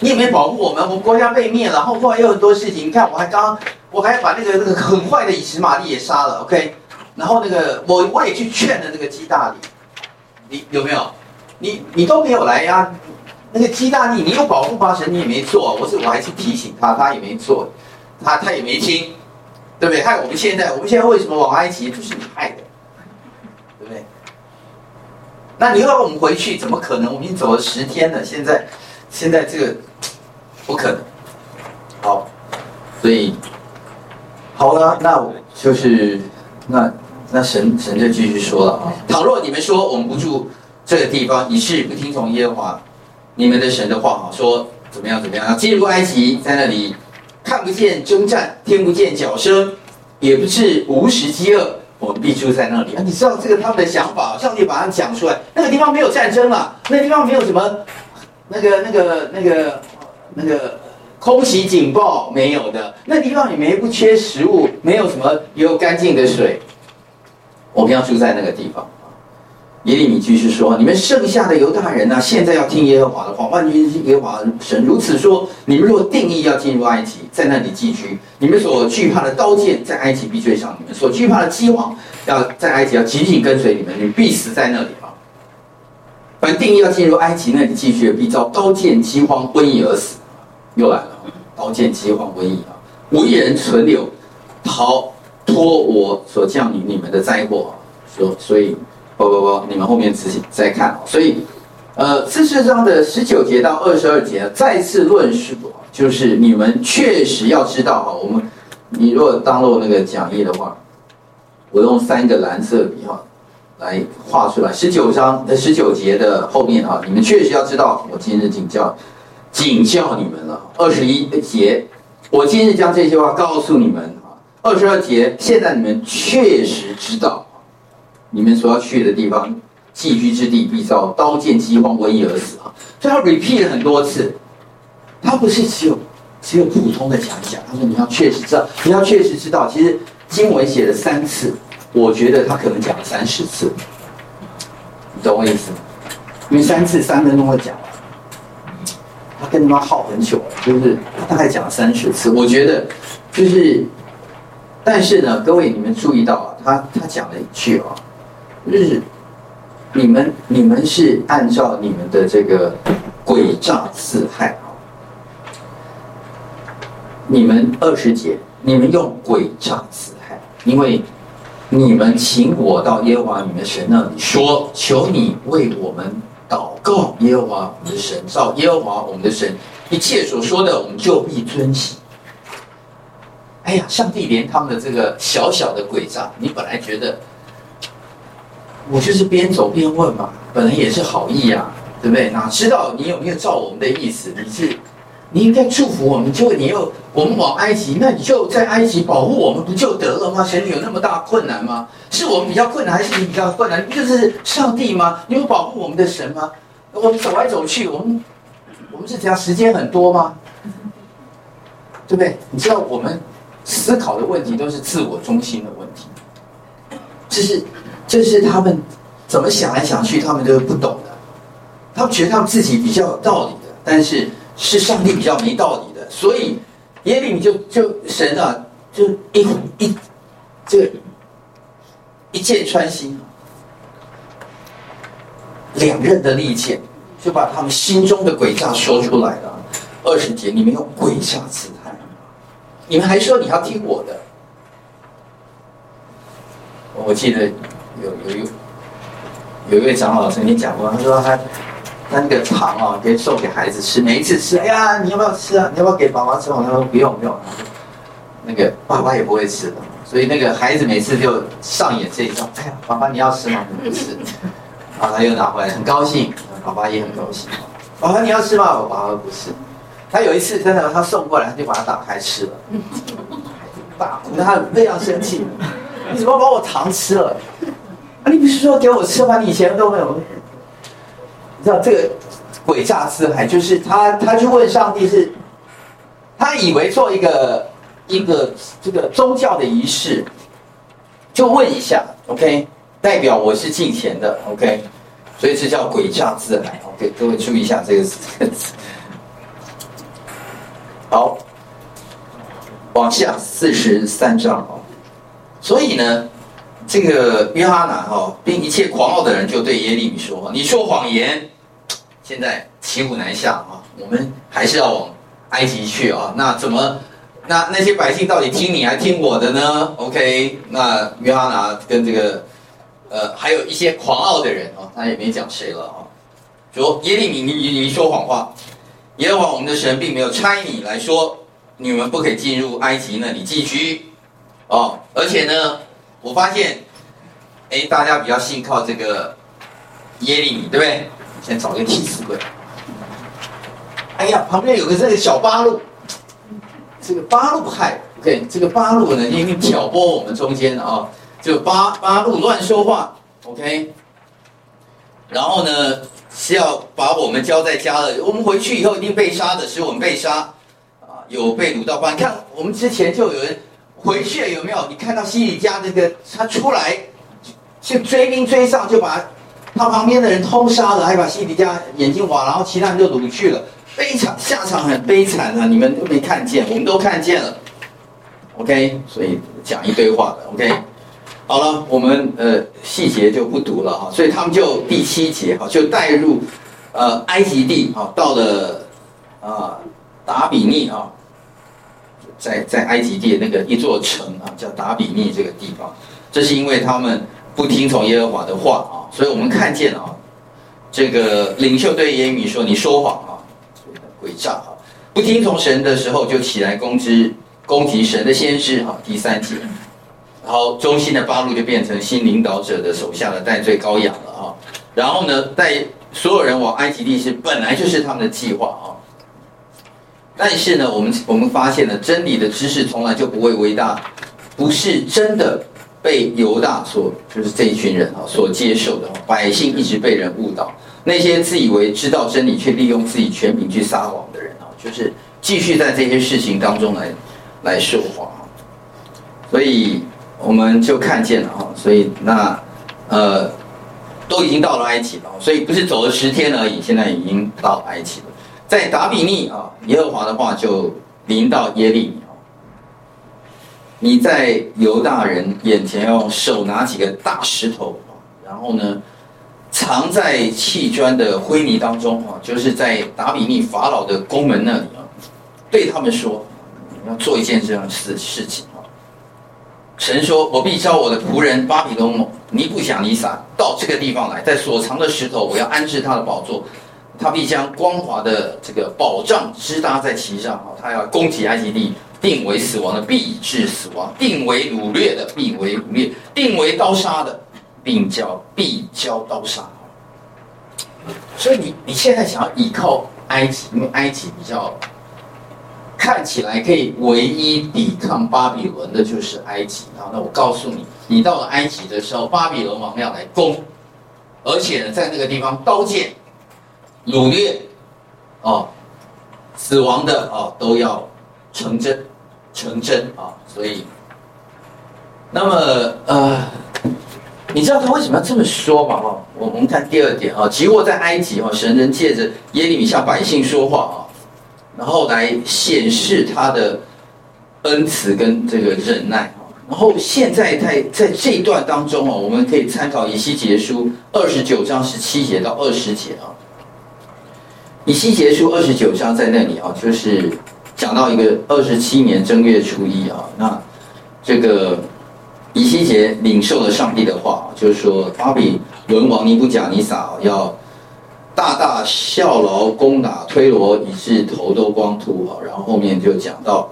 你有没保护我们？我们国家被灭了，然后后来又很多事情。你看，我还刚，我还把那个那个很坏的以实玛利也杀了，OK。然后那个我我也去劝了那个基大利，你有没有？你你都没有来呀、那个基大利，你有保护吗？神你也没做，我是我还是提醒他，他也没做，他他也没听，对不对？害我们现在，我们现在为什么往埃及？就是你害的，对不对？那你又要我们回去，怎么可能？我们已经走了十天了，现在。现在这个不可能，好，所以好了，那我就是那那神神就继续说了啊，倘若你们说我们不住这个地方，你是不听从耶和华你们的神的话啊，说怎么样怎么样，进入埃及，在那里看不见征战，听不见角声，也不是无食饥饿，我们必住在那里啊。你知道这个他们的想法，上帝把它讲出来，那个地方没有战争了，那地方没有什么。那个、那个、那个、那个空袭警报没有的，那地方也没不缺食物，没有什么有干净的水。我们要住在那个地方。耶利米继续说：“你们剩下的犹大人呢、啊？现在要听耶和华的话。万军耶和华神如此说：你们若定义要进入埃及，在那里寄居，你们所惧怕的刀剑在埃及必追上你们；所惧怕的饥荒要在埃及要紧紧跟随你们，你必死在那里啊。”凡定义要进入埃及那里继续，必遭刀剑、饥荒、瘟疫而死。又来了，刀剑、饥荒、瘟疫啊！无一人存留，逃脱我所降临你们的灾祸。所，所以，不不不，你们后面仔细再看。所以，呃，四十章的十九节到二十二节再次论述，就是你们确实要知道哈，我们，你如果当做那个讲义的话，我用三个蓝色笔哈。来画出来，十九章的十九节的后面啊，你们确实要知道，我今日警教，警教你们了。二十一节，我今日将这些话告诉你们啊。二十二节，现在你们确实知道，你们所要去的地方，寄居之地必遭刀剑、饥荒、瘟疫而死啊。所以他 repeat 了很多次，他不是只有只有普通的讲一讲，他说你要确实知道，你要确实知道，其实经文写了三次。我觉得他可能讲了三十次，你懂我意思吗？因为三次三分钟会讲完，他跟他们耗很久了，就是他大概讲了三十次。我觉得就是，但是呢，各位你们注意到啊，他他讲了一句啊，是你们你们是按照你们的这个诡诈自害啊，你们二十节，你们用诡诈自害，因为你们请我到耶和华你们神那里说，求你为我们祷告耶和华我们的神，照耶和华我们的神一切所说的，我们就必遵行。哎呀，上帝连他们的这个小小的诡诈，你本来觉得我就是边走边问嘛，本来也是好意呀、啊，对不对？哪知道你有没有照我们的意思？你是你应该祝福我们，结果你又我们往埃及，那你就在埃及保护我们不就得了吗？神有那么大困难吗？是我们比较困难，还是你比较困难？不就是上帝吗？你有保护我们的神吗？我们走来走去，我们我们是这样时间很多吗？对不对？你知道我们。思考的问题都是自我中心的问题，这是这是他们怎么想来想去，他们都不懂的。他们觉得他们自己比较有道理的，但是是上帝比较没道理的。所以耶利米就就神啊，就一一这个一箭穿心，两刃的利剑，就把他们心中的诡诈说出来了。二十节，你们用诡诈姿态。你们还说你要听我的？我记得有有一有一位长老曾经讲过，他说他他那个糖啊，可以送给孩子吃，每一次吃，哎呀，你要不要吃啊？你要不要给爸爸吃？我说不用不用，那个爸爸也不会吃的，所以那个孩子每次就上演这一招，哎呀，爸爸你要吃吗？不吃，然后他又拿回来，很高兴，爸爸也很高兴，爸爸你要吃吗？爸爸不吃。他有一次真的，他送过来，他就把它打开吃了，<laughs> 大哭，他非常生气，你怎么把我糖吃了？你不是说给我吃吗？你以前都没有。你知道这个诡诈自海，就是他，他去问上帝是，他以为做一个一个这个宗教的仪式，就问一下，OK，代表我是敬虔的，OK，所以这叫诡诈自海，OK，各位注意一下这个词。<laughs> 好，往下四十三章哦。所以呢，这个约哈难哈，并一切狂傲的人就对耶利米说：“你说谎言，现在骑虎难下啊！我们还是要往埃及去啊！那怎么？那那些百姓到底听你还听我的呢？OK？那约哈难跟这个呃，还有一些狂傲的人啊，他也没讲谁了啊，说耶利米，你你你说谎话。”耶和华我们的神并没有差你来说，你们不可以进入埃及那里寄居，哦，而且呢，我发现，哎，大家比较信靠这个耶利米，对不对？先找个替死鬼。哎呀，旁边有个这个小八路，这个八路害，OK，这个八路呢，因为挑拨我们中间啊、哦，这个巴巴路乱说话，OK，然后呢？是要把我们交在家的，我们回去以后一定被杀的，使我们被杀，啊，有被掳到。你看，我们之前就有人回去了，有没有？你看到西底家那个他出来，就追兵追上，就把他旁边的人通杀了，还把西底家眼睛挖，然后其他人就掳去了，悲惨，下场很悲惨啊！你们都没看见，我们都看见了。OK，所以讲一堆话的。OK。好了，我们呃细节就不读了哈，所以他们就第七节哈，就带入呃埃及地啊，到了啊达比尼啊，在在埃及地的那个一座城啊，叫达比密这个地方，这是因为他们不听从耶和华的话啊，所以我们看见啊，这个领袖对耶米说：“你说谎啊，诡诈啊，不听从神的时候就起来攻击攻击神的先知啊。”第三节。然后，忠心的巴路就变成新领导者的手下的戴罪羔羊了啊。然后呢，带所有人往埃及地是本来就是他们的计划啊。但是呢，我们我们发现了真理的知识从来就不会伟大，不是真的被犹大所就是这一群人啊所接受的。百姓一直被人误导，那些自以为知道真理却利用自己权柄去撒谎的人啊，就是继续在这些事情当中来来说谎。所以。我们就看见了哈，所以那呃都已经到了埃及了，所以不是走了十天而已，现在已经到埃及了。在达比尼啊，耶和华的话就临到耶利米啊，你在犹大人眼前要手拿几个大石头，然后呢，藏在砌砖的灰泥当中啊，就是在达比尼法老的宫门那里啊，对他们说，要做一件这样的事事情啊。神说：“我必召我的仆人巴比伦尼布甲尼撒到这个地方来，在所藏的石头，我要安置他的宝座。他必将光滑的这个宝杖支搭在其上啊，他要攻击埃及地。”定为死亡的，必致死亡；定为掳掠的，必为掳掠；定为刀杀的，并交必交刀杀。所以你你现在想要依靠埃及，因为埃及比较看起来可以唯一抵抗巴比伦的，就是埃及。啊，那我告诉你，你到了埃及的时候，巴比伦王要来攻，而且呢，在那个地方刀剑、掳掠、哦，死亡的哦，都要。成真，成真啊！所以，那么呃，你知道他为什么要这么说吗？哈，我们看第二点啊，即或在埃及哈，神人借着耶利米向百姓说话啊，然后来显示他的恩慈跟这个忍耐啊。然后现在在在这一段当中啊，我们可以参考以西结书二十九章十七节到二十节啊。以西结书二十九章在那里啊，就是。讲到一个二十七年正月初一啊，那这个以西结领受了上帝的话，就是说巴比伦王尼布甲尼撒要大大效劳攻打推罗，以致头都光秃啊。然后后面就讲到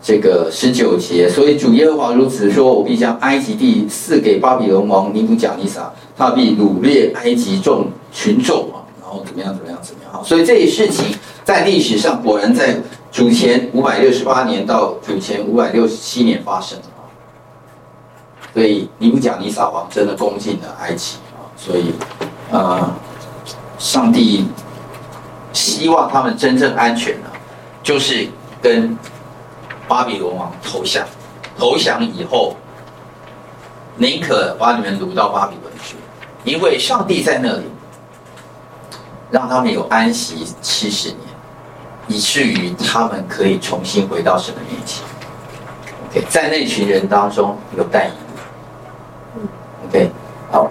这个十九节，所以主耶和华如此说：我必将埃及地赐给巴比伦王尼布甲尼撒，他必掳掠埃及众群众啊，然后怎么样怎么样怎么样。所以这些事情在历史上果然在。主前五百六十八年到主前五百六十七年发生啊，所以尼布甲尼撒王真的攻进了埃及，所以呃，上帝希望他们真正安全呢，就是跟巴比伦王投降，投降以后宁可把你们掳到巴比伦去，因为上帝在那里让他们有安息七十年。以至于他们可以重新回到神的面前。OK，在那群人当中有但以理。OK，好。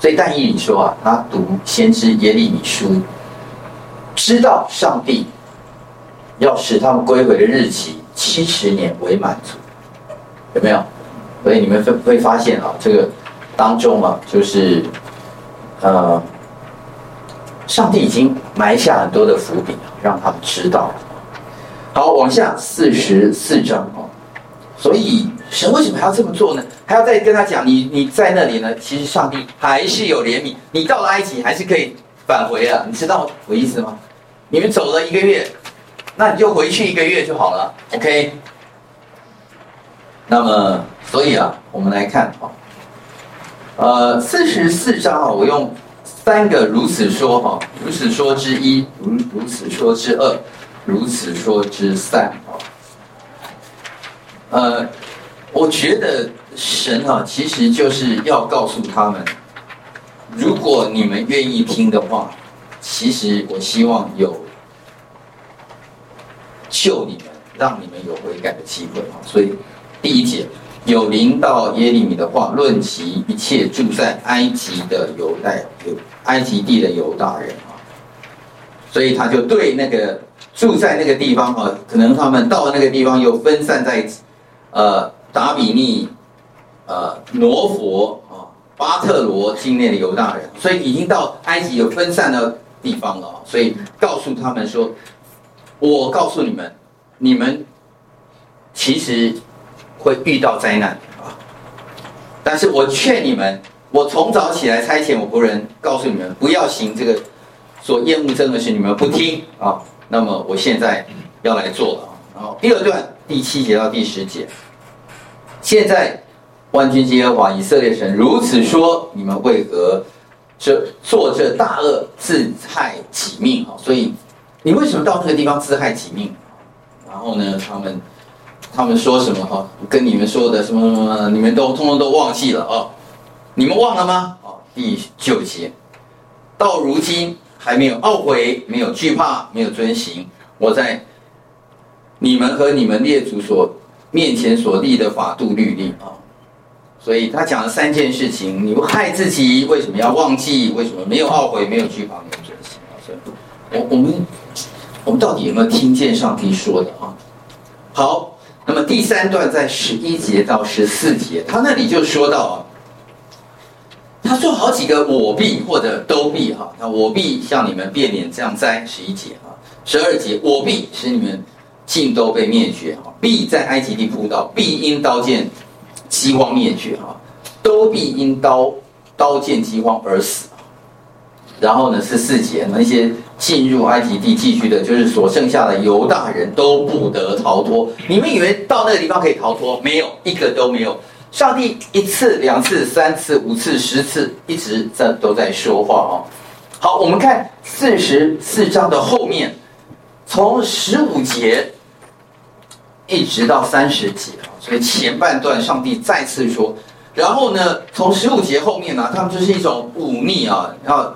所以但以理说啊，他读先知耶利米书，知道上帝要使他们归回的日期七十年为满足，有没有？所以你们会会发现啊，这个当中啊，就是呃。上帝已经埋下很多的伏笔，让他们知道。好，往下四十四章哦。所以神为什么还要这么做呢？还要再跟他讲，你你在那里呢？其实上帝还是有怜悯，你到了埃及还是可以返回啊。你知道我意思吗？你们走了一个月，那你就回去一个月就好了。OK。那么，所以啊，我们来看啊，呃，四十四章啊，我用。三个如此说哈，如此说之一，如如此说之二，如此说之三啊。呃，我觉得神啊，其实就是要告诉他们，如果你们愿意听的话，其实我希望有救你们，让你们有悔改的机会啊。所以第一节。有临到耶利米的话，论及一切住在埃及的犹大，有埃及地的犹大人啊，所以他就对那个住在那个地方啊，可能他们到那个地方又分散在呃达比尼、呃挪佛啊、巴特罗境内的犹大人，所以已经到埃及有分散的地方了，所以告诉他们说，我告诉你们，你们其实。会遇到灾难啊！但是我劝你们，我从早起来差遣我仆人告诉你们，不要行这个所厌恶憎恶的事，你们不听啊。那么我现在要来做了啊。然后第二段第七节到第十节，现在万军之耶和华以色列神如此说：你们为何这做这大恶，自害己命啊？所以你为什么到那个地方自害己命？然后呢，他们。他们说什么哈？跟你们说的什么什么，你们都通通都忘记了哦。你们忘了吗？哦，第九节，到如今还没有懊悔，没有惧怕，没有遵行我在你们和你们列祖所面前所立的法度律例啊。所以他讲了三件事情：你不害自己，为什么要忘记？为什么没有懊悔？没有惧怕？没有遵行啊？所以，我我们我们到底有没有听见上帝说的啊？好，那么第三段在十一节到十四节，他那里就说到啊。他说好几个我必或者都必哈，那我必向你们变脸这样灾十一节啊，十二节我必使你们尽都被灭绝哈，必在埃及地扑倒，必因刀剑饥荒灭绝哈，都必因刀刀剑饥荒而死。然后呢，十四节那些进入埃及地寄居的，就是所剩下的犹大人都不得逃脱。你们以为到那个地方可以逃脱？没有，一个都没有。上帝一次、两次、三次、五次、十次，一直在都在说话哦。好，我们看四十四章的后面，从十五节一直到三十节啊，所以前半段上帝再次说，然后呢，从十五节后面呢，他们就是一种忤逆啊，然后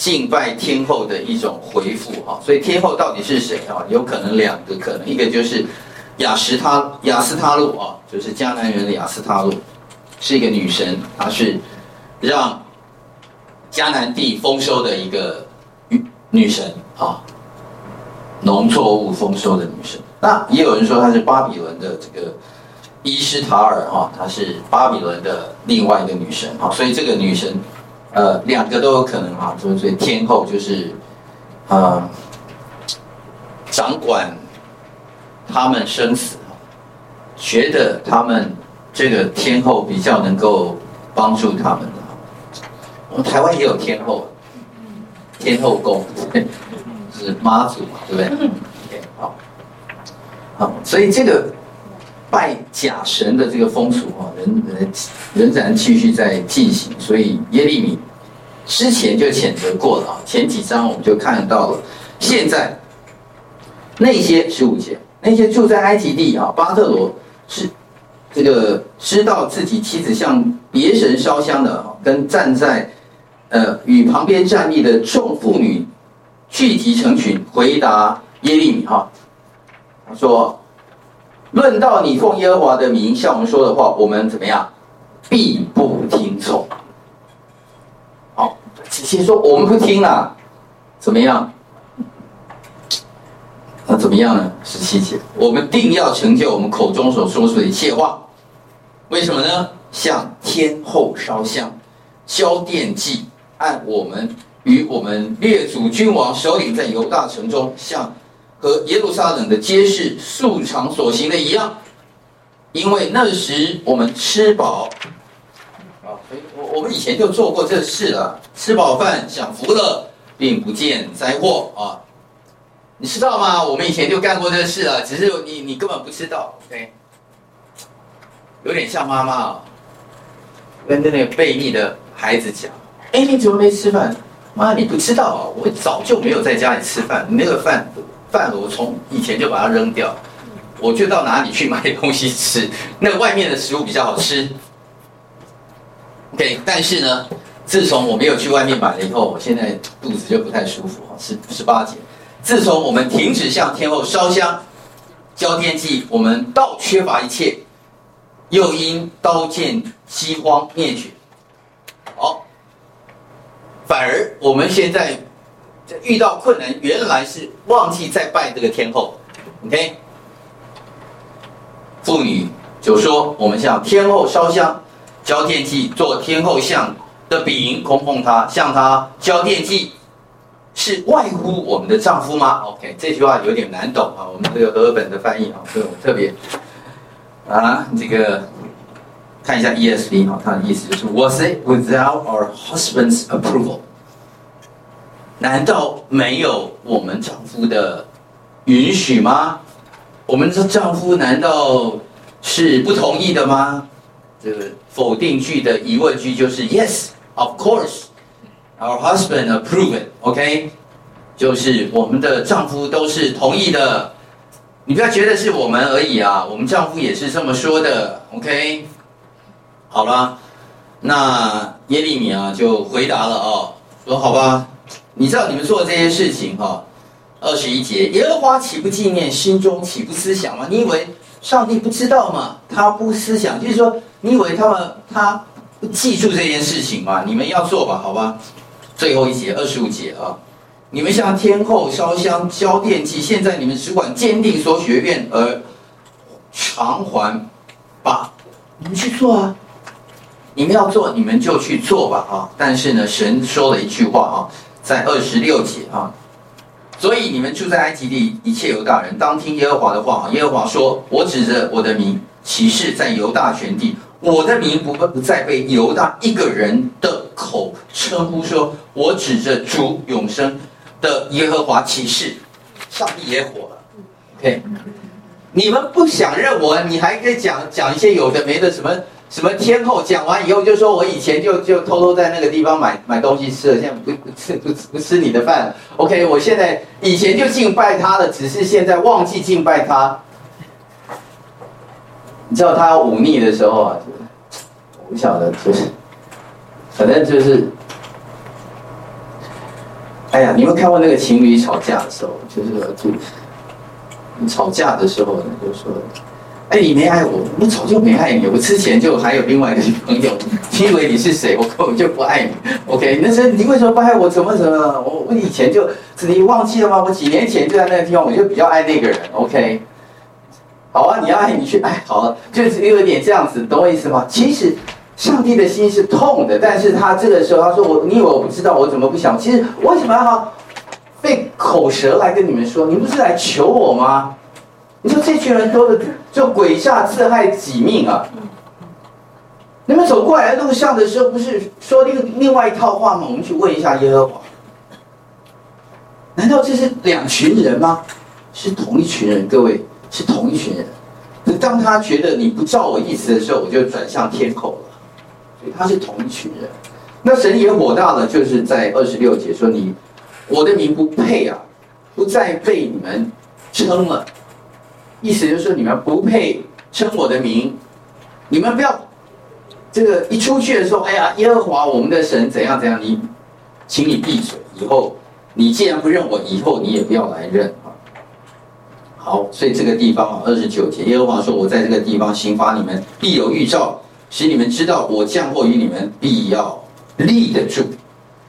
敬拜天后的一种回复哈。所以天后到底是谁啊？有可能两个可能，一个就是。雅什他雅斯他路啊，就是迦南人的雅斯他路，是一个女神，她是让迦南地丰收的一个女女神啊，农作物丰收的女神。那也有人说她是巴比伦的这个伊施塔尔啊，她是巴比伦的另外一个女神啊，所以这个女神呃两个都有可能啊，所以天后就是呃掌管。他们生死，觉得他们这个天后比较能够帮助他们的。我们台湾也有天后，天后宫 <laughs> 是妈祖嘛，对不对？OK，好，好，所以这个拜假神的这个风俗啊，仍仍仍然继续在进行。所以耶利米之前就谴责过了啊，前几章我们就看到了。现在那些十五节。那些住在埃及地啊，巴特罗是这个知道自己妻子向别神烧香的，跟站在呃与旁边站立的众妇女聚集成群，回答耶利米哈，他说：“论到你奉耶和华的名向我们说的话，我们怎么样，必不听从。”好，直接说我们不听了，怎么样？那怎么样呢？十七节，我们定要成就我们口中所说出的一切话。为什么呢？向天后烧香，交奠祭，按我们与我们列祖君王首领在犹大城中，向和耶路撒冷的街市素常所行的一样。因为那时我们吃饱，啊，所以我我们以前就做过这事了，吃饱饭享福乐，并不见灾祸啊。你知道吗？我们以前就干过这事了，只是你你根本不知道，OK？有点像妈妈啊，跟那个悖逆的孩子讲：“哎，你怎么没吃饭？妈，你不知道啊，我早就没有在家里吃饭，你那个饭饭我从以前就把它扔掉，我就到哪里去买东西吃，<laughs> 那外面的食物比较好吃。”OK？但是呢，自从我没有去外面买了以后，我现在肚子就不太舒服，十十八节。自从我们停止向天后烧香、交奠祭，我们倒缺乏一切，又因刀剑饥荒灭绝。好，反而我们现在遇到困难，原来是忘记再拜这个天后。OK，妇女就说：我们向天后烧香、交电器，做天后像的饼，供奉她，向她交电器。是外乎我们的丈夫吗？OK，这句话有点难懂啊。我们这个和合本的翻译啊，所以我特别啊，这个看一下 ESV 啊，它的意思就是 Was it without our husband's approval？难道没有我们丈夫的允许吗？我们的丈夫难道是不同意的吗？这个否定句的疑问句就是 Yes，of course。Our husband approve it，OK，就是我们的丈夫都是同意的。你不要觉得是我们而已啊，我们丈夫也是这么说的，OK。好了，那耶利米啊就回答了哦，说好吧，你知道你们做这些事情哈，二十一节，耶和华岂不纪念，心中岂不思想吗？你以为上帝不知道吗？他不思想，就是说，你以为他们他不记住这件事情吗？你们要做吧，好吧。最后一节二十五节啊，你们向天后烧香交奠祭，现在你们只管坚定所学愿而偿还吧。你们去做啊，你们要做，你们就去做吧啊。但是呢，神说了一句话啊，在二十六节啊。所以你们住在埃及地一切犹大人，当听耶和华的话。耶和华说：“我指着我的名起誓，在犹大全地，我的名不不再被犹大一个人的口称呼说。我指着主永生的耶和华起誓，上帝也火了。OK，你们不想认我，你还可以讲讲一些有的没的什么。”什么天后讲完以后就说，我以前就就偷偷在那个地方买买东西吃了，现在不不吃不不吃你的饭。OK，我现在以前就敬拜他了，只是现在忘记敬拜他。你知道他忤逆的时候啊，我不晓得，就是反正就是，哎呀，你们看过那个情侣吵架的时候，就是就吵架的时候呢，就说。哎，你没爱我，我早就没爱你。我之前就还有另外一个女朋友，你以为你是谁？我根本就不爱你。OK，那时你为什么不爱我？怎么怎么？我我以前就，你忘记了吗？我几年前就在那个地方，我就比较爱那个人。OK，好啊，你要爱你去爱，好了，就是有点这样子，懂我意思吗？其实上帝的心是痛的，但是他这个时候他说我，你以为我不知道，我怎么不想？其实为什么要费口舌来跟你们说？你不是来求我吗？你说这群人都是就鬼下自害己命啊！你们走过来的路上的时候，不是说另另外一套话吗？我们去问一下耶和华。难道这是两群人吗？是同一群人，各位是同一群人。当他觉得你不照我意思的时候，我就转向天口了。所以他是同一群人。那神也火大了，就是在二十六节说：“你我的名不配啊，不再被你们称了。”意思就是说，你们不配称我的名，你们不要这个一出去的时候，哎呀，耶和华我们的神怎样怎样，你，请你闭嘴。以后你既然不认我，以后你也不要来认啊。好，所以这个地方啊，二十九节，耶和华说：“我在这个地方刑罚你们，必有预兆，使你们知道我降祸于你们，必要立得住。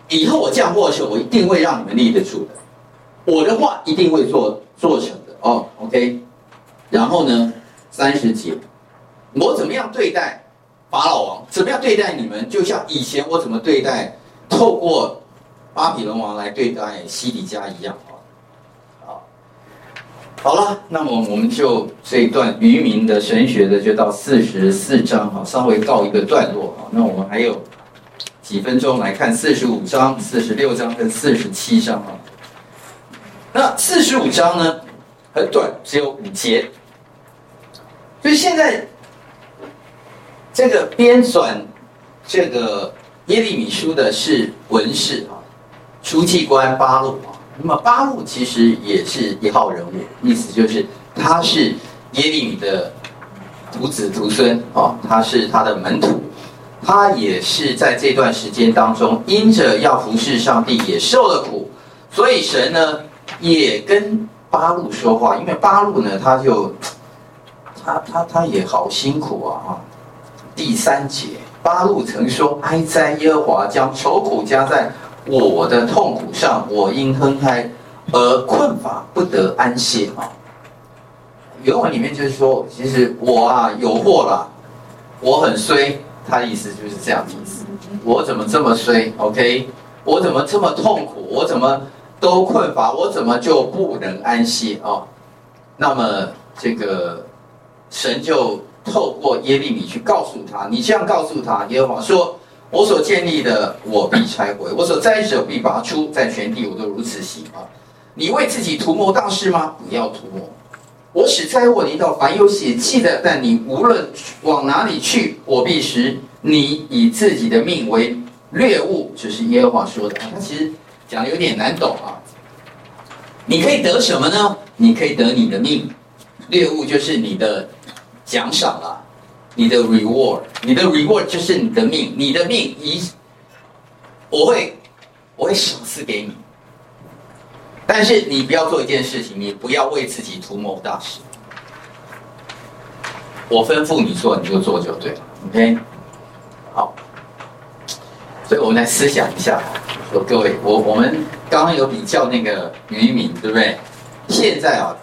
以后我降祸的时候，我一定会让你们立得住的，我的话一定会做做成的哦。”OK。然后呢，三十节，我怎么样对待法老王？怎么样对待你们？就像以前我怎么对待透过巴比伦王来对待西底家一样啊！好，好了，那么我们就这一段渔民的神学的就到四十四章哈，稍微告一个段落哈。那我们还有几分钟来看四十五章、四十六章跟四十七章啊。那四十五章呢，很短，只有五节。所以现在，这个编纂这个耶利米书的是文士啊，书记官巴路啊。那么巴路其实也是一号人物，意思就是他是耶利米的徒子徒孙啊，他是他的门徒，他也是在这段时间当中，因着要服侍上帝，也受了苦，所以神呢也跟八路说话，因为八路呢他就。他他他也好辛苦啊！哈，第三节，八路曾说：“哀哉，耶和华将愁苦加在我的痛苦上，我因哼哀而困乏，不得安歇。”啊，原文里面就是说，其实我啊有祸了，我很衰。他的意思就是这样的意思。我怎么这么衰？OK，我怎么这么痛苦？我怎么都困乏？我怎么就不能安歇啊？那么这个。神就透过耶利米去告诉他：“你这样告诉他，耶和华说：我所建立的，我必拆毁；我所栽植，必拔出，在全地我都如此行啊！你为自己图谋大事吗？不要图谋。我使灾祸临到凡有血气的，但你无论往哪里去，我必使你以自己的命为掠物。这是耶和华说的。他其实讲的有点难懂啊。你可以得什么呢？你可以得你的命，猎物就是你的。”奖赏了，你的 reward，你的 reward 就是你的命，你的命一，我会，我会赏赐给你。但是你不要做一件事情，你不要为自己图谋大事。我吩咐你做，你就做就对了。OK，好。所以我们来思想一下，各位，我我们刚刚有比较那个渔民，对不对？现在啊，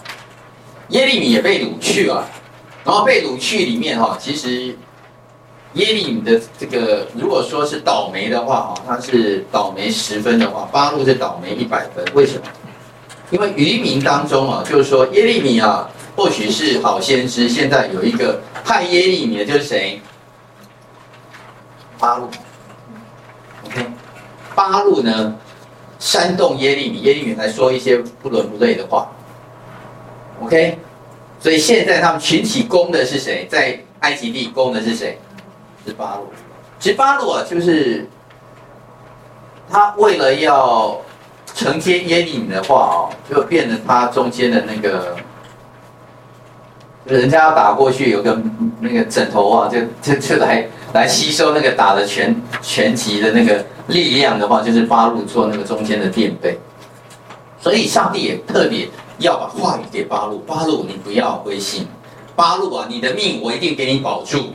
耶利米也被掳去了，然后被掳去里面哈，其实耶利米的这个，如果说是倒霉的话哈，他是倒霉十分的话，巴路是倒霉一百分。为什么？因为渔民当中啊，就是说耶利米啊，或许是好先知，现在有一个派耶利米的，就是谁？巴路。OK，巴路呢，煽动耶利米，耶利米来说一些不伦不类的话。OK，所以现在他们群体攻的是谁？在埃及地攻的是谁？是巴录。其实巴录啊，就是他为了要承接耶利米的话哦，就变成他中间的那个，人家要打过去，有个那个枕头啊，就就就来来吸收那个打的拳拳击的那个力量的话，就是巴录做那个中间的垫背。所以上帝也特别。要把话语给八路，八路你不要灰心，八路啊，你的命我一定给你保住，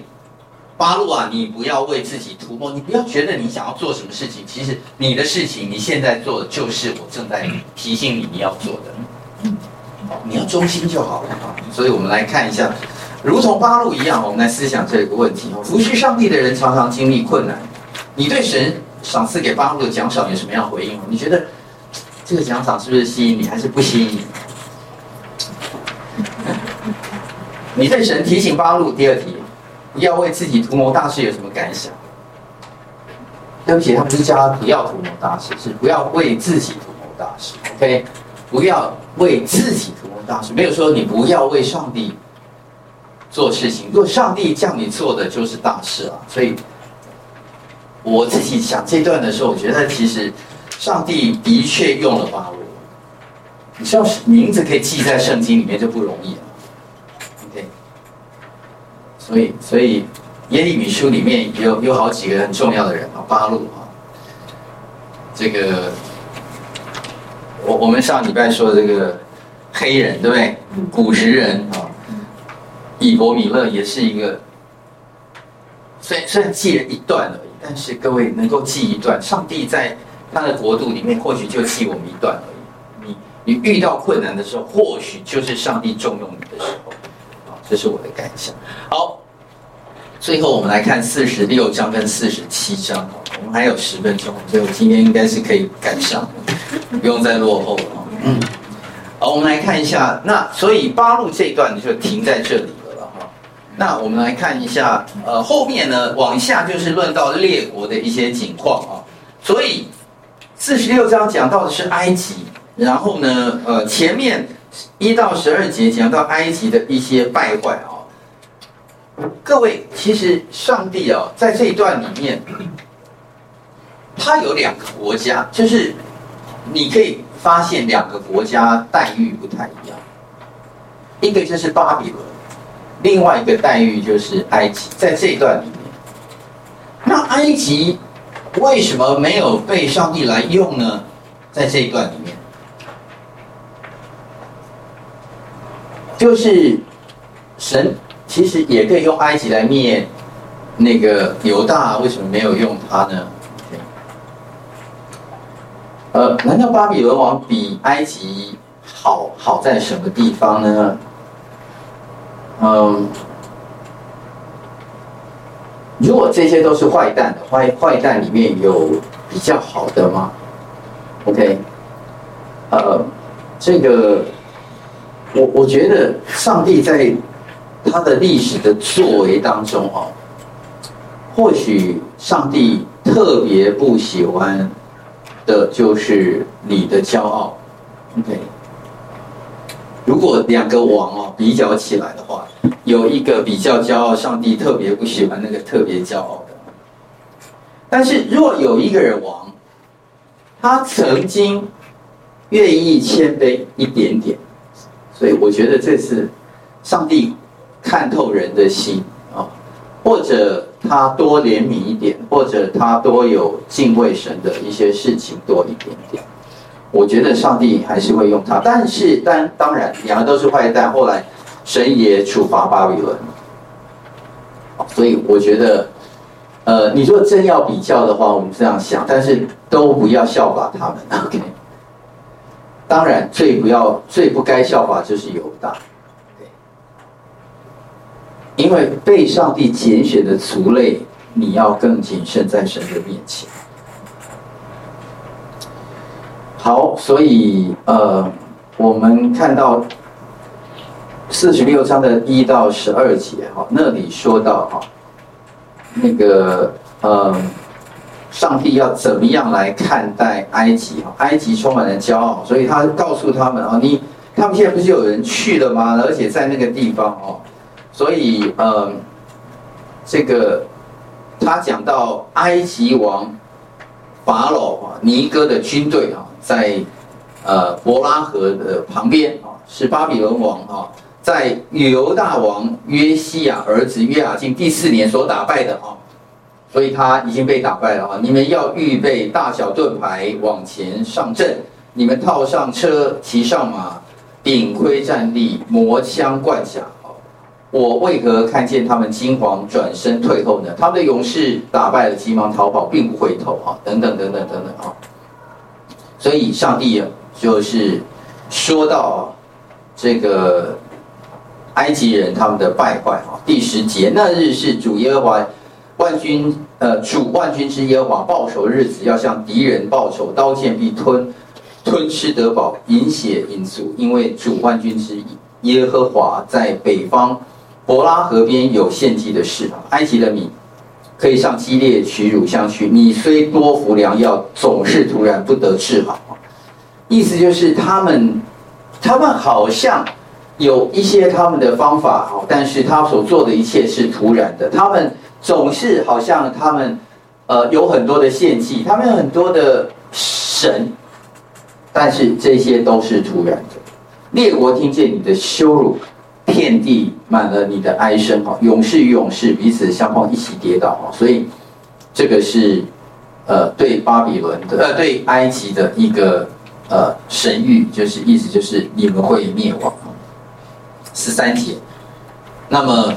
八路啊，你不要为自己图谋，你不要觉得你想要做什么事情，其实你的事情你现在做的就是我正在提醒你你要做的，你要忠心就好了。所以我们来看一下，如同八路一样，我们来思想这个问题：服侍上帝的人常常经历困难，你对神赏赐给八路的奖赏有什么样回应？你觉得这个奖赏是不是吸引你，还是不吸引你？你对神提醒巴路第二题，要为自己图谋大事有什么感想？对不起，他们是叫他不要图谋大事，是不要为自己图谋大事。OK，不要为自己图谋大事，没有说你不要为上帝做事情。如果上帝叫你做的就是大事啊，所以我自己想这段的时候，我觉得其实上帝的确用了巴路。你知道名字可以记在圣经里面就不容易。所以，所以耶利米书里面有有好几个很重要的人啊，八路啊，这个我我们上礼拜说的这个黑人对不对？古时人啊，以伯米勒也是一个，虽然虽然记了一段而已，但是各位能够记一段，上帝在他的国度里面或许就记我们一段而已。你你遇到困难的时候，或许就是上帝重用你的时候。这是我的感想。好，最后我们来看四十六章跟四十七章。我们还有十分钟，所以我今天应该是可以赶上，不用再落后了。嗯，好，我们来看一下。那所以八路这一段就停在这里了了哈。那我们来看一下，呃，后面呢往下就是论到列国的一些景况啊。所以四十六章讲到的是埃及，然后呢，呃，前面。一到十二节讲到埃及的一些败坏啊，各位，其实上帝啊，在这一段里面，他有两个国家，就是你可以发现两个国家待遇不太一样，一个就是巴比伦，另外一个待遇就是埃及，在这一段里面，那埃及为什么没有被上帝来用呢？在这一段里面。就是神其实也可以用埃及来灭那个犹大，为什么没有用他呢？呃，难道巴比伦王比埃及好好在什么地方呢？嗯，如果这些都是坏蛋的坏坏蛋里面有比较好的吗？OK，呃，这个。我我觉得上帝在他的历史的作为当中哦，或许上帝特别不喜欢的就是你的骄傲。OK，如果两个王哦比较起来的话，有一个比较骄傲，上帝特别不喜欢那个特别骄傲的。但是如果有一个人王，他曾经愿意谦卑一点点。所以我觉得这是上帝看透人的心啊，或者他多怜悯一点，或者他多有敬畏神的一些事情多一点点。我觉得上帝还是会用他，但是当当然两个都是坏蛋，后来神也处罚巴比伦。所以我觉得，呃，你说真要比较的话，我们这样想，但是都不要效法他们。OK，当然最不要、最不该效法就是犹大，因为被上帝拣选的族类，你要更谨慎在神的面前。好，所以呃，我们看到四十六章的一到十二节哈，那里说到哈，那个呃，上帝要怎么样来看待埃及哈？埃及充满了骄傲，所以他告诉他们啊，你他们现在不是有人去了吗？而且在那个地方哦，所以呃，这个他讲到埃及王法老啊，尼哥的军队啊。在呃伯拉河的旁边啊，是巴比伦王啊，在犹大王约西亚儿子约雅敬第四年所打败的啊，所以他已经被打败了啊。你们要预备大小盾牌往前上阵，你们套上车，骑上马，顶盔站立，磨枪贯甲。我为何看见他们惊惶转身退后呢？他们的勇士打败了，急忙逃跑，并不回头啊！等等等等等等啊！所以上帝，就是说到这个埃及人他们的败坏啊，第十节，那日是主耶和华万军呃主万军之耶和华报仇日子，要向敌人报仇，刀剑必吞吞吃得饱，饮血饮足，因为主万军之耶和华在北方伯拉河边有献祭的事，埃及的民。可以上基列取乳香去。你虽多服良药，总是突然不得治好。意思就是他们，他们好像有一些他们的方法，但是他所做的一切是突然的。他们总是好像他们，呃，有很多的献祭，他们有很多的神，但是这些都是突然的。列国听见你的羞辱。遍地满了你的哀声哈，勇士与勇士彼此相碰，一起跌倒哈，所以这个是呃对巴比伦的呃对埃及的一个呃神谕，就是意思就是你们会灭亡。十三节，那么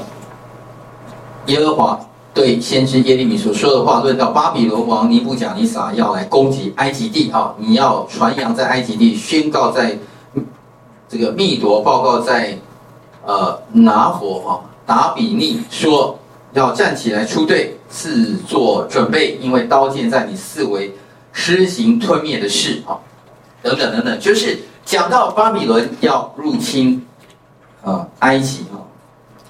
耶和华对先知耶利米所说的话，论到巴比伦王尼布甲尼撒要来攻击埃及地哈，你要传扬在埃及地，宣告在这个密夺报告在。呃，拿佛啊，达比尼说要站起来出队，自作准备，因为刀剑在你四围施行吞灭的事啊，等等等等，就是讲到巴比伦要入侵啊埃及啊，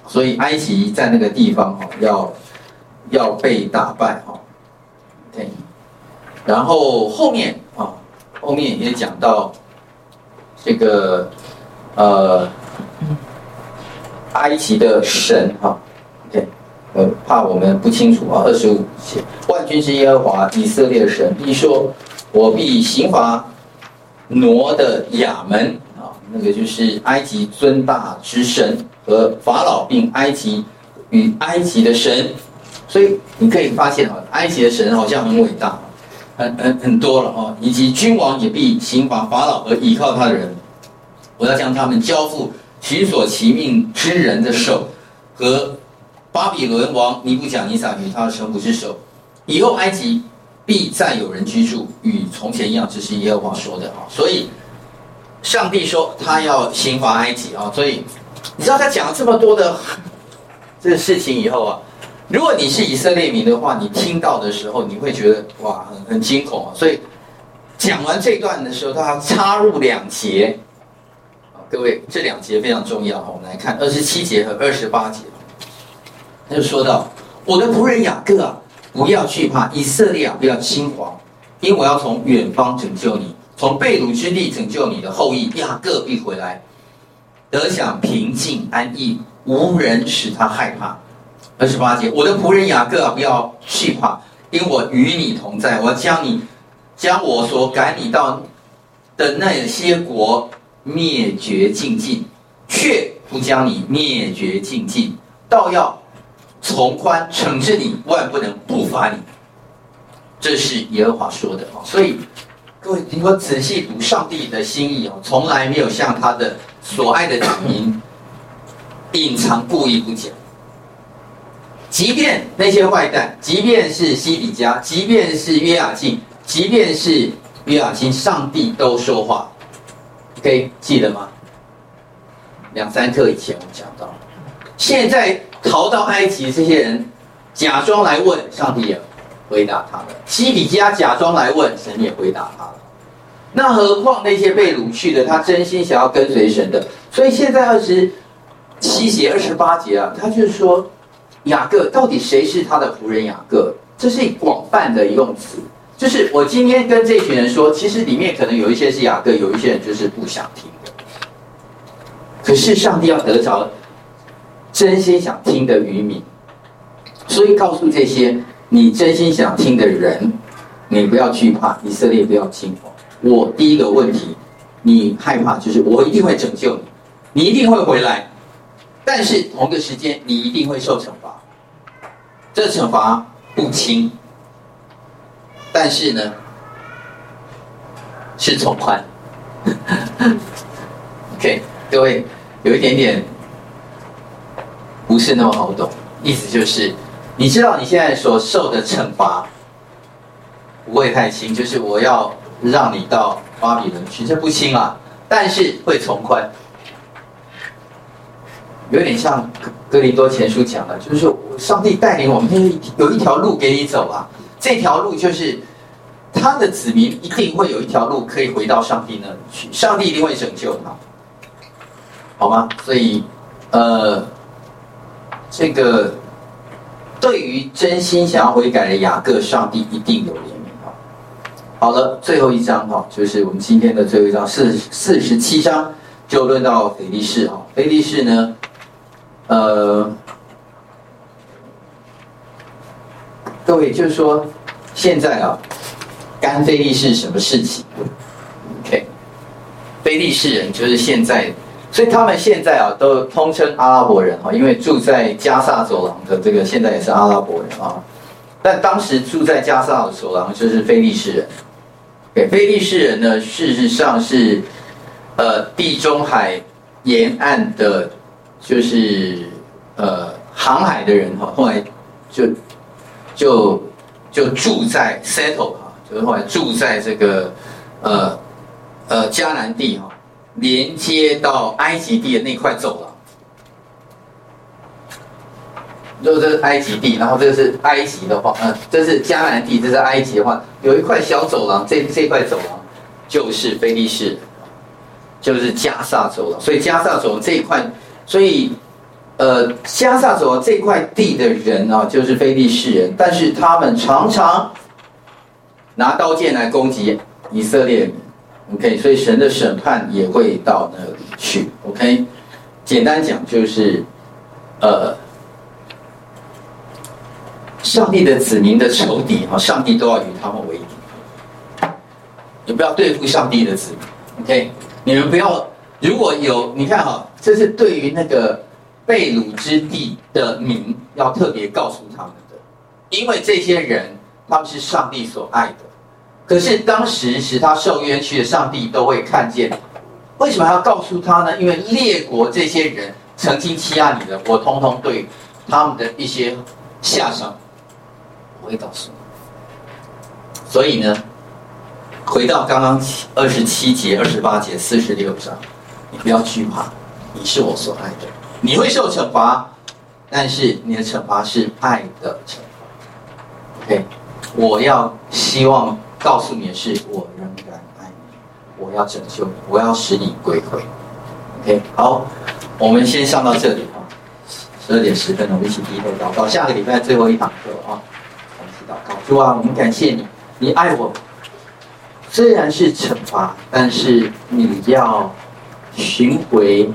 所以埃及在那个地方哈要要被打败哈，对，然后后面啊后面也讲到这个呃。埃及的神哈，OK，呃，怕我们不清楚啊。二十五节，万军之耶和华以色列的神必说：“我必刑罚挪的亚门啊，那个就是埃及尊大之神和法老，并埃及与埃及的神。”所以你可以发现啊，埃及的神好像很伟大，很很很多了啊，以及君王也必刑罚法老和倚靠他的人，我要将他们交付。寻索其命之人的手，和巴比伦王尼布甲尼撒与他的臣仆之手，以后埃及必再有人居住，与从前一样。这是耶和华说的啊。所以上帝说他要刑罚埃及啊。所以你知道他讲了这么多的这个事情以后啊，如果你是以色列民的话，你听到的时候你会觉得哇，很很惊恐啊。所以讲完这段的时候，他要插入两节。各位，这两节非常重要。我们来看二十七节和二十八节，他就说到：“我的仆人雅各啊，不要惧怕；以色列啊，不要惊惶，因为我要从远方拯救你，从被掳之地拯救你的后裔。雅各必回来，得享平静安逸，无人使他害怕。”二十八节，我的仆人雅各啊，不要惧怕，因为我与你同在，我要将你将我所赶你到的那些国。灭绝净尽，却不将你灭绝净尽，倒要从宽惩治你，万不能不罚你。这是耶和华说的啊！所以各位，如果仔细读上帝的心意哦，从来没有向他的所爱的子民隐藏、故意不讲。即便那些坏蛋，即便是西底家，即便是约雅敬，即便是约雅斤，上帝都说话。可以记得吗？两三课以前我们讲到，现在逃到埃及这些人假装来问上帝，也回答他们；西底家假装来问神，也回答他了。那何况那些被掳去的，他真心想要跟随神的。所以现在二十七节、二十八节啊，他就是说雅各到底谁是他的仆人雅各？这是广泛的用词，就是我今天跟这群人说，其实里面可能有一些是雅各，有一些人就是不想听的。可是上帝要得着真心想听的余民，所以告诉这些你真心想听的人，你不要惧怕，以色列不要惊慌。我第一个问题，你害怕就是我一定会拯救你，你一定会回来，但是同个时间你一定会受惩罚，这个惩罚不轻，但是呢是从宽。<laughs> OK，各位有一点点不是那么好懂，意思就是你知道你现在所受的惩罚不会太轻，就是我要。让你到巴比伦去，这不轻啊，但是会从宽，有点像格林多前书讲的，就是说上帝带领我们，有一条路给你走啊，这条路就是他的子民一定会有一条路可以回到上帝那里去，上帝一定会拯救他，好吗？所以，呃，这个对于真心想要悔改的雅各，上帝一定有怜悯啊。好了，最后一章哈，就是我们今天的最后一章，四四十七章就论到非利士哈。非利士呢，呃，各位就是说，现在啊，干非利士什么事情？OK，非利士人就是现在，所以他们现在啊都通称阿拉伯人哈，因为住在加萨走廊的这个现在也是阿拉伯人啊，但当时住在加萨走廊就是非利士人。非利士人呢，事实上是，呃，地中海沿岸的，就是呃航海的人哈，后来就就就住在 settle 哈，就是后来住在这个呃呃迦南地哈，连接到埃及地的那块走廊。如果这是埃及地，然后这个是埃及的话，嗯，这是迦南地，这是埃及的话，有一块小走廊，这这块走廊就是菲利士，就是加萨走廊。所以加萨走廊这一块，所以呃，加萨走这块地的人啊，就是非利士人，但是他们常常拿刀剑来攻击以色列人。OK，所以神的审判也会到那里去。OK，简单讲就是呃。上帝的子民的仇敌啊，上帝都要与他们为敌。你不要对付上帝的子民，OK？你们不要，如果有你看哈，这是对于那个被掳之地的民要特别告诉他们的，因为这些人他们是上帝所爱的。可是当时使他受冤屈的上帝都会看见，为什么还要告诉他呢？因为列国这些人曾经欺压你的，我通通对他们的一些下场。会告诉你，所以呢，回到刚刚二十七节、二十八节、四十六章，你不要惧怕，你是我所爱的，你会受惩罚，但是你的惩罚是爱的惩罚。OK，我要希望告诉你的是，我仍然爱你，我要拯救你，我要使你归回。OK，好，我们先上到这里啊，十二点十分，我们一起低头祷告，下个礼拜最后一堂课啊。主啊，我们感谢你，你爱我，虽然是惩罚，但是你要寻回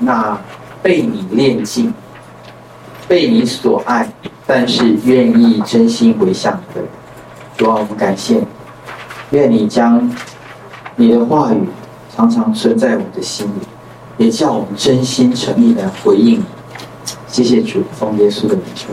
那被你练尽、被你所爱，但是愿意真心回向的人。主啊，我们感谢你，愿你将你的话语常常存在我们的心里，也叫我们真心诚意的回应你。谢谢主，奉耶稣的名求。